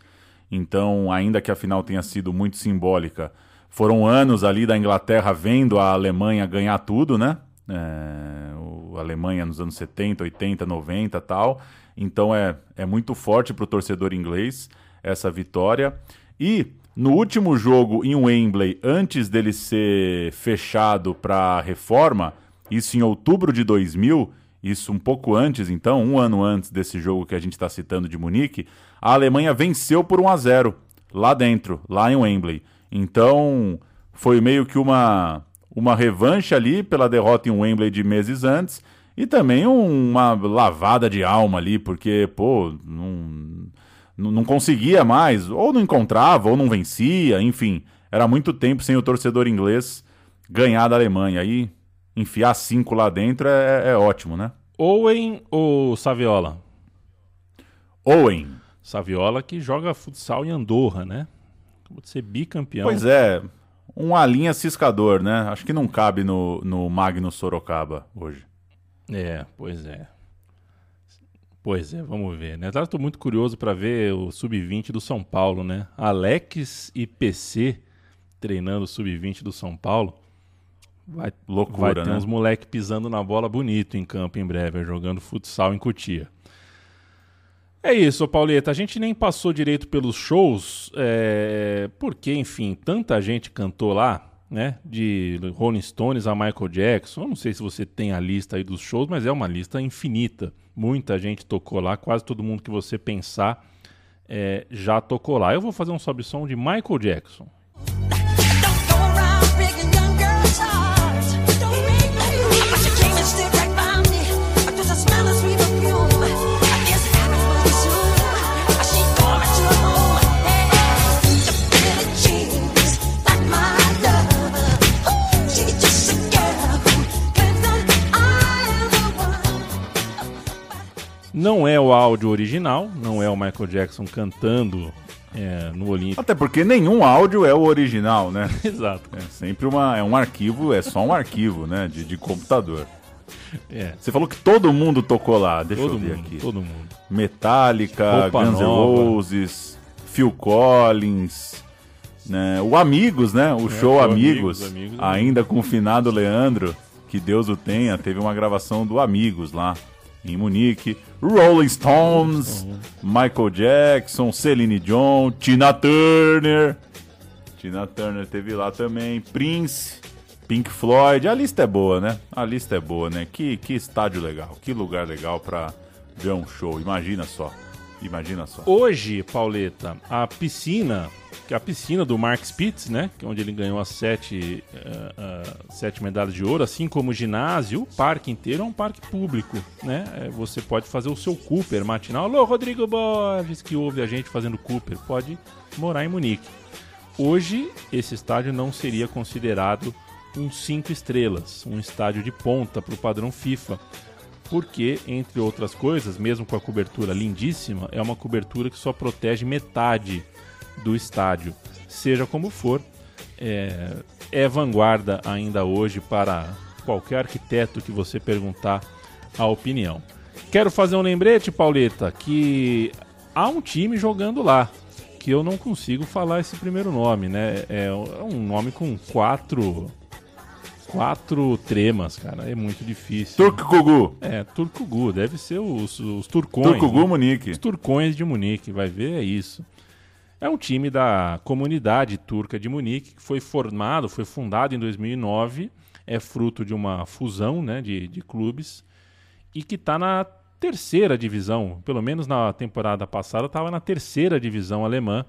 Então, ainda que a final tenha sido muito simbólica, foram anos ali da Inglaterra vendo a Alemanha ganhar tudo, né? É, a Alemanha nos anos 70, 80, 90 tal. Então é, é muito forte para o torcedor inglês essa vitória. E no último jogo em Wembley, antes dele ser fechado para reforma, isso em outubro de 2000, isso um pouco antes, então, um ano antes desse jogo que a gente está citando de Munique, a Alemanha venceu por 1 a 0 lá dentro, lá em Wembley. Então, foi meio que uma, uma revanche ali pela derrota em Wembley de meses antes e também um- uma lavada de alma ali, porque, pô, não, não não conseguia mais, ou não encontrava, ou não vencia, enfim. Era muito tempo sem o torcedor inglês ganhar da Alemanha. Aí, enfiar cinco lá dentro é, é ótimo, né? Owen ou Saviola? Owen. Saviola que joga futsal em Andorra, né? Acabou de ser bicampeão. Pois é, um alinha ciscador, né? Acho que não cabe no, no Magno Sorocaba hoje. É, pois é. Pois é, vamos ver, né? Estou muito curioso para ver o sub-20 do São Paulo, né? Alex e PC treinando o sub-20 do São Paulo. Vai, Loucura, vai ter né? uns moleque pisando na bola bonito em campo em breve, jogando futsal em Cotia. É isso, Pauleta. A gente nem passou direito pelos shows, é, porque, enfim, tanta gente cantou lá, né? De Rolling Stones a Michael Jackson. Eu não sei se você tem a lista aí dos shows, mas é uma lista infinita. Muita gente tocou lá, quase todo mundo que você pensar é, já tocou lá. Eu vou fazer um sobe som de Michael Jackson. Não é o áudio original, não é o Michael Jackson cantando é, no Olímpico. Até porque nenhum áudio é o original, né? Exato. É sempre uma, é um arquivo, é só um arquivo, né? De, de computador. É. Você falou que todo mundo tocou lá, deixa Todo eu ver mundo, aqui. todo mundo. Metallica, Roupa Guns N'. Roses, Phil Collins, né? o Amigos, né? O É, show Amigos, Amigos, Amigos, ainda com o finado Leandro, que Deus o tenha, teve uma gravação do Amigos lá em Munique. Rolling Stones, Michael Jackson, Celine Dion, Tina Turner. Tina Turner teve lá também, Prince, Pink Floyd. A lista é boa, né? A lista é boa, né? Que, que estádio legal, que lugar legal pra ver um show. Imagina só. Imagina só. Hoje, Pauleta, a piscina, que é a piscina do Mark Spitz, né? Que é onde ele ganhou as sete, eh, eh, sete medalhas de ouro, assim como o ginásio, o parque inteiro é um parque público, né? Eh, Você pode fazer o seu Cooper matinal. Alô, Rodrigo Borges, que ouve a gente fazendo Cooper, pode morar em Munique. Hoje, esse estádio não seria considerado um cinco estrelas, um estádio de ponta para o padrão FIFA porque, entre outras coisas, mesmo com a cobertura lindíssima, é uma cobertura que só protege metade do estádio. Seja como for, é, é vanguarda ainda hoje para qualquer arquiteto que você perguntar a opinião. Quero fazer um lembrete, Pauleta, que há um time jogando lá, que eu não consigo falar esse primeiro nome, né? É um nome com quatro quatro tremas, cara. É muito difícil. Turco É, Turcugu. Deve ser os, os turcões. Turcugu né? Munique. Os turcões de Munique. Vai ver, é isso. É um time da comunidade turca de Munique que foi formado, foi fundado em 2009. É fruto de uma fusão né, de, de clubes e que está na terceira divisão. Pelo menos na temporada passada estava na terceira divisão alemã.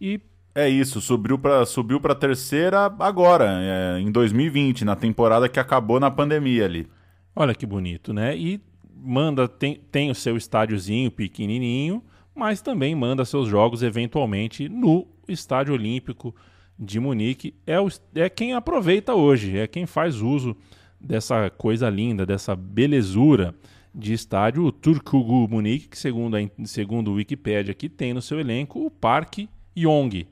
E É isso, subiu pra, subiu pra terceira agora, é, em 2020, na temporada que acabou na pandemia ali. Olha que bonito, né? E manda tem, tem o seu estádiozinho pequenininho, mas também manda seus jogos eventualmente no Estádio Olímpico de Munique. É, o, é quem aproveita hoje, é quem faz uso dessa coisa linda, dessa belezura de estádio, o Turkugu Munique, que segundo, a, segundo o Wikipedia aqui, tem no seu elenco o Parque Yong.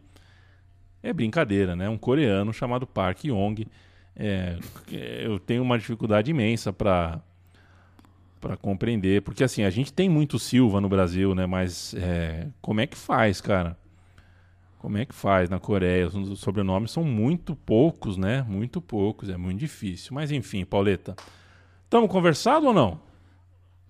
É brincadeira, né? Um coreano chamado Park Yong. É, eu tenho uma dificuldade imensa para para compreender, porque assim a gente tem muito Silva no Brasil, né? Mas é, como é que faz, cara? Como é que faz na Coreia? Os sobrenomes são muito poucos, né? Muito poucos, é muito difícil. Mas enfim, Pauleta, estamos conversado ou não?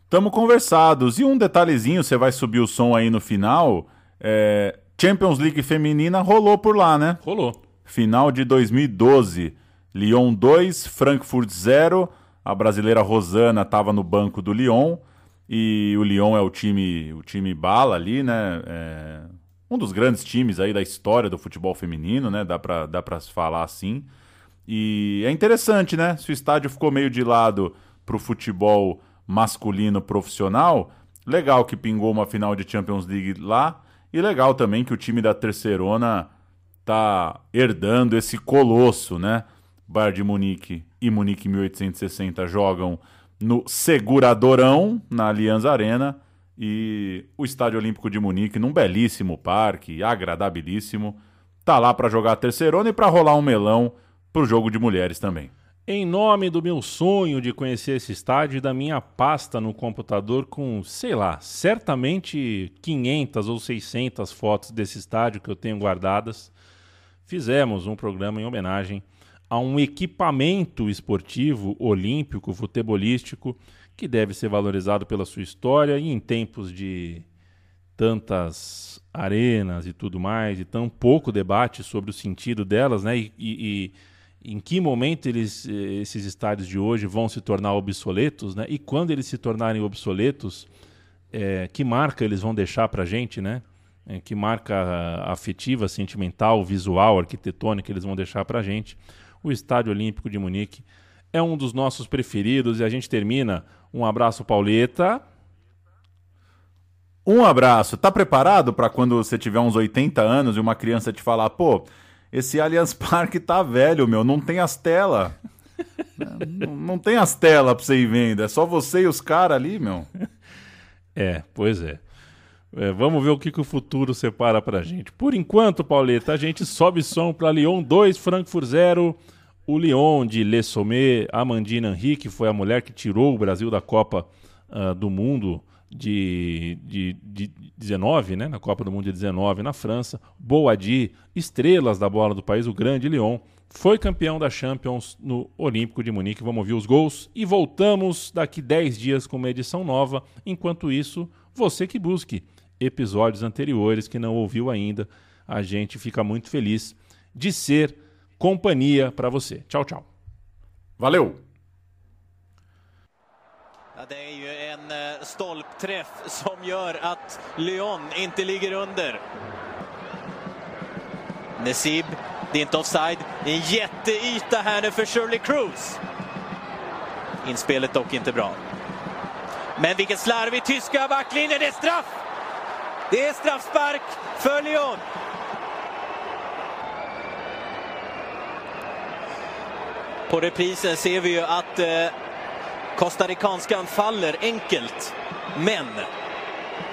Tamo conversados. E um detalhezinho, você vai subir o som aí no final. é, Champions League feminina rolou por lá, né? Rolou. Final de 2012. Lyon 2, Frankfurt 0. A brasileira Rosana estava no banco do Lyon. E o Lyon é o time, o time bala ali, né? É um dos grandes times aí da história do futebol feminino, né? Dá pra, dá pra se falar assim. E é interessante, né? Se o estádio ficou meio de lado pro futebol masculino profissional, legal que pingou uma final de Champions League lá. E legal também que o time da Terceirona tá herdando esse colosso, né? Bayern de Munique e Munique 1860 jogam no Seguradorão, na Allianz Arena, e o Estádio Olímpico de Munique, num belíssimo parque, agradabilíssimo, tá lá para jogar a terceirona e para rolar um melão pro jogo de mulheres também. Em nome do meu sonho de conhecer esse estádio e da minha pasta no computador com, sei lá, certamente 500 ou 600 fotos desse estádio que eu tenho guardadas, fizemos um programa em homenagem a um equipamento esportivo olímpico, futebolístico, que deve ser valorizado pela sua história e em tempos de tantas arenas e tudo mais, e tão pouco debate sobre o sentido delas, né? E, e, e, em que momento eles, esses estádios de hoje vão se tornar obsoletos, né? E quando eles se tornarem obsoletos, é, que marca eles vão deixar para a gente, né? É, que marca afetiva, sentimental, visual, arquitetônica eles vão deixar para a gente. O Estádio Olímpico de Munique é um dos nossos preferidos e a gente termina. Um abraço, Pauleta. Um abraço. Tá preparado para quando você tiver uns 80 anos e uma criança te falar, pô, esse Allianz Parque tá velho, meu, não tem as telas. não, não tem as telas pra você ir vendo, é só você e os caras ali, meu. É, pois é. é. Vamos ver o que, que o futuro separa pra gente. Por enquanto, Pauleta, a gente sobe som pra Lyon 2, Frankfurt 0. O Lyon de Le Sommet, Amandine Henry, que foi a mulher que tirou o Brasil da Copa uh, do Mundo de, de, de 19, né, na Copa do Mundo de 19 na França. Boadi, estrelas da bola do país, o grande Lyon, foi campeão da Champions no Olímpico de Munique. Vamos ouvir os gols e voltamos daqui 10 dias com uma edição nova. Enquanto isso, você que busque episódios anteriores que não ouviu ainda, a gente fica muito feliz de ser companhia para você. Tchau, tchau. Valeu! Är ju en eh, stolpträff som gör att Lyon inte ligger under. Nesib, det är inte offside. Det är en jätteyta här nu för Shirley Cruz. Inspelet dock inte bra. Men vilken slarvig tyska backlinje. Det är straff! Det är straffspark för Lyon. På reprisen ser vi ju att eh, Costaricanskan faller enkelt. Men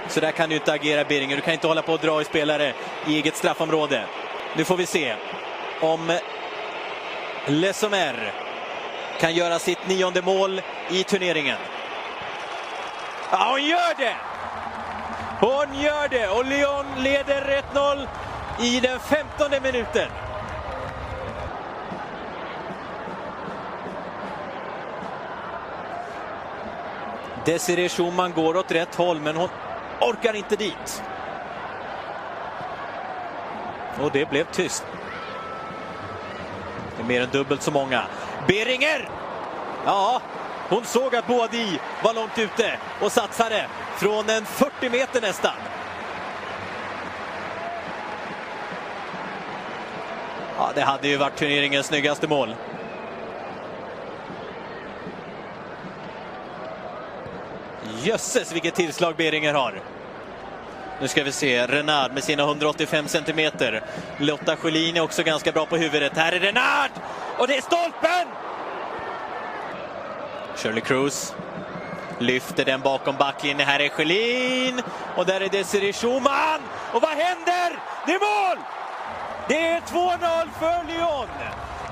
så där kan du inte agera Beringer. Du kan inte hålla på och dra i spelare i eget straffområde. Nu får vi se om Lesomer kan göra sitt nionde mål i turneringen. Ja, hon gör det! Hon gör det och Lyon leder 1-0 i den femtonde minuten. Desiree Schumann går åt rätt håll, men hon orkar inte dit. Och det blev tyst. Det är mer än dubbelt så många. Beringer! Ja, hon såg att Boadi var långt ute och satsade från en 40 meter nästan. Ja, det hade ju varit turneringens snyggaste mål. Jösses vilket tillslag Beringer har. Nu ska vi se, Renard med sina 185 centimeter. Lotta Schelin är också ganska bra på huvudet. Här är Renard! Och det är stolpen! Shirley Cruz lyfter den bakom backlinjen. Här är Schelin och där är Desiree Schumann. Och vad händer? Det är mål! Det är 2-0 för Lyon.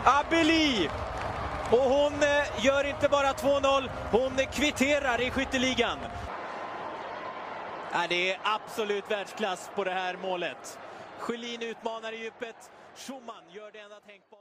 Abeli och hon eh, gör inte bara 2-0, hon kvitterar i skytteligan. Det är absolut världsklass på det här målet. Schelin utmanar i djupet. Schumann gör det enda tänkbara.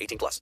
18 plus.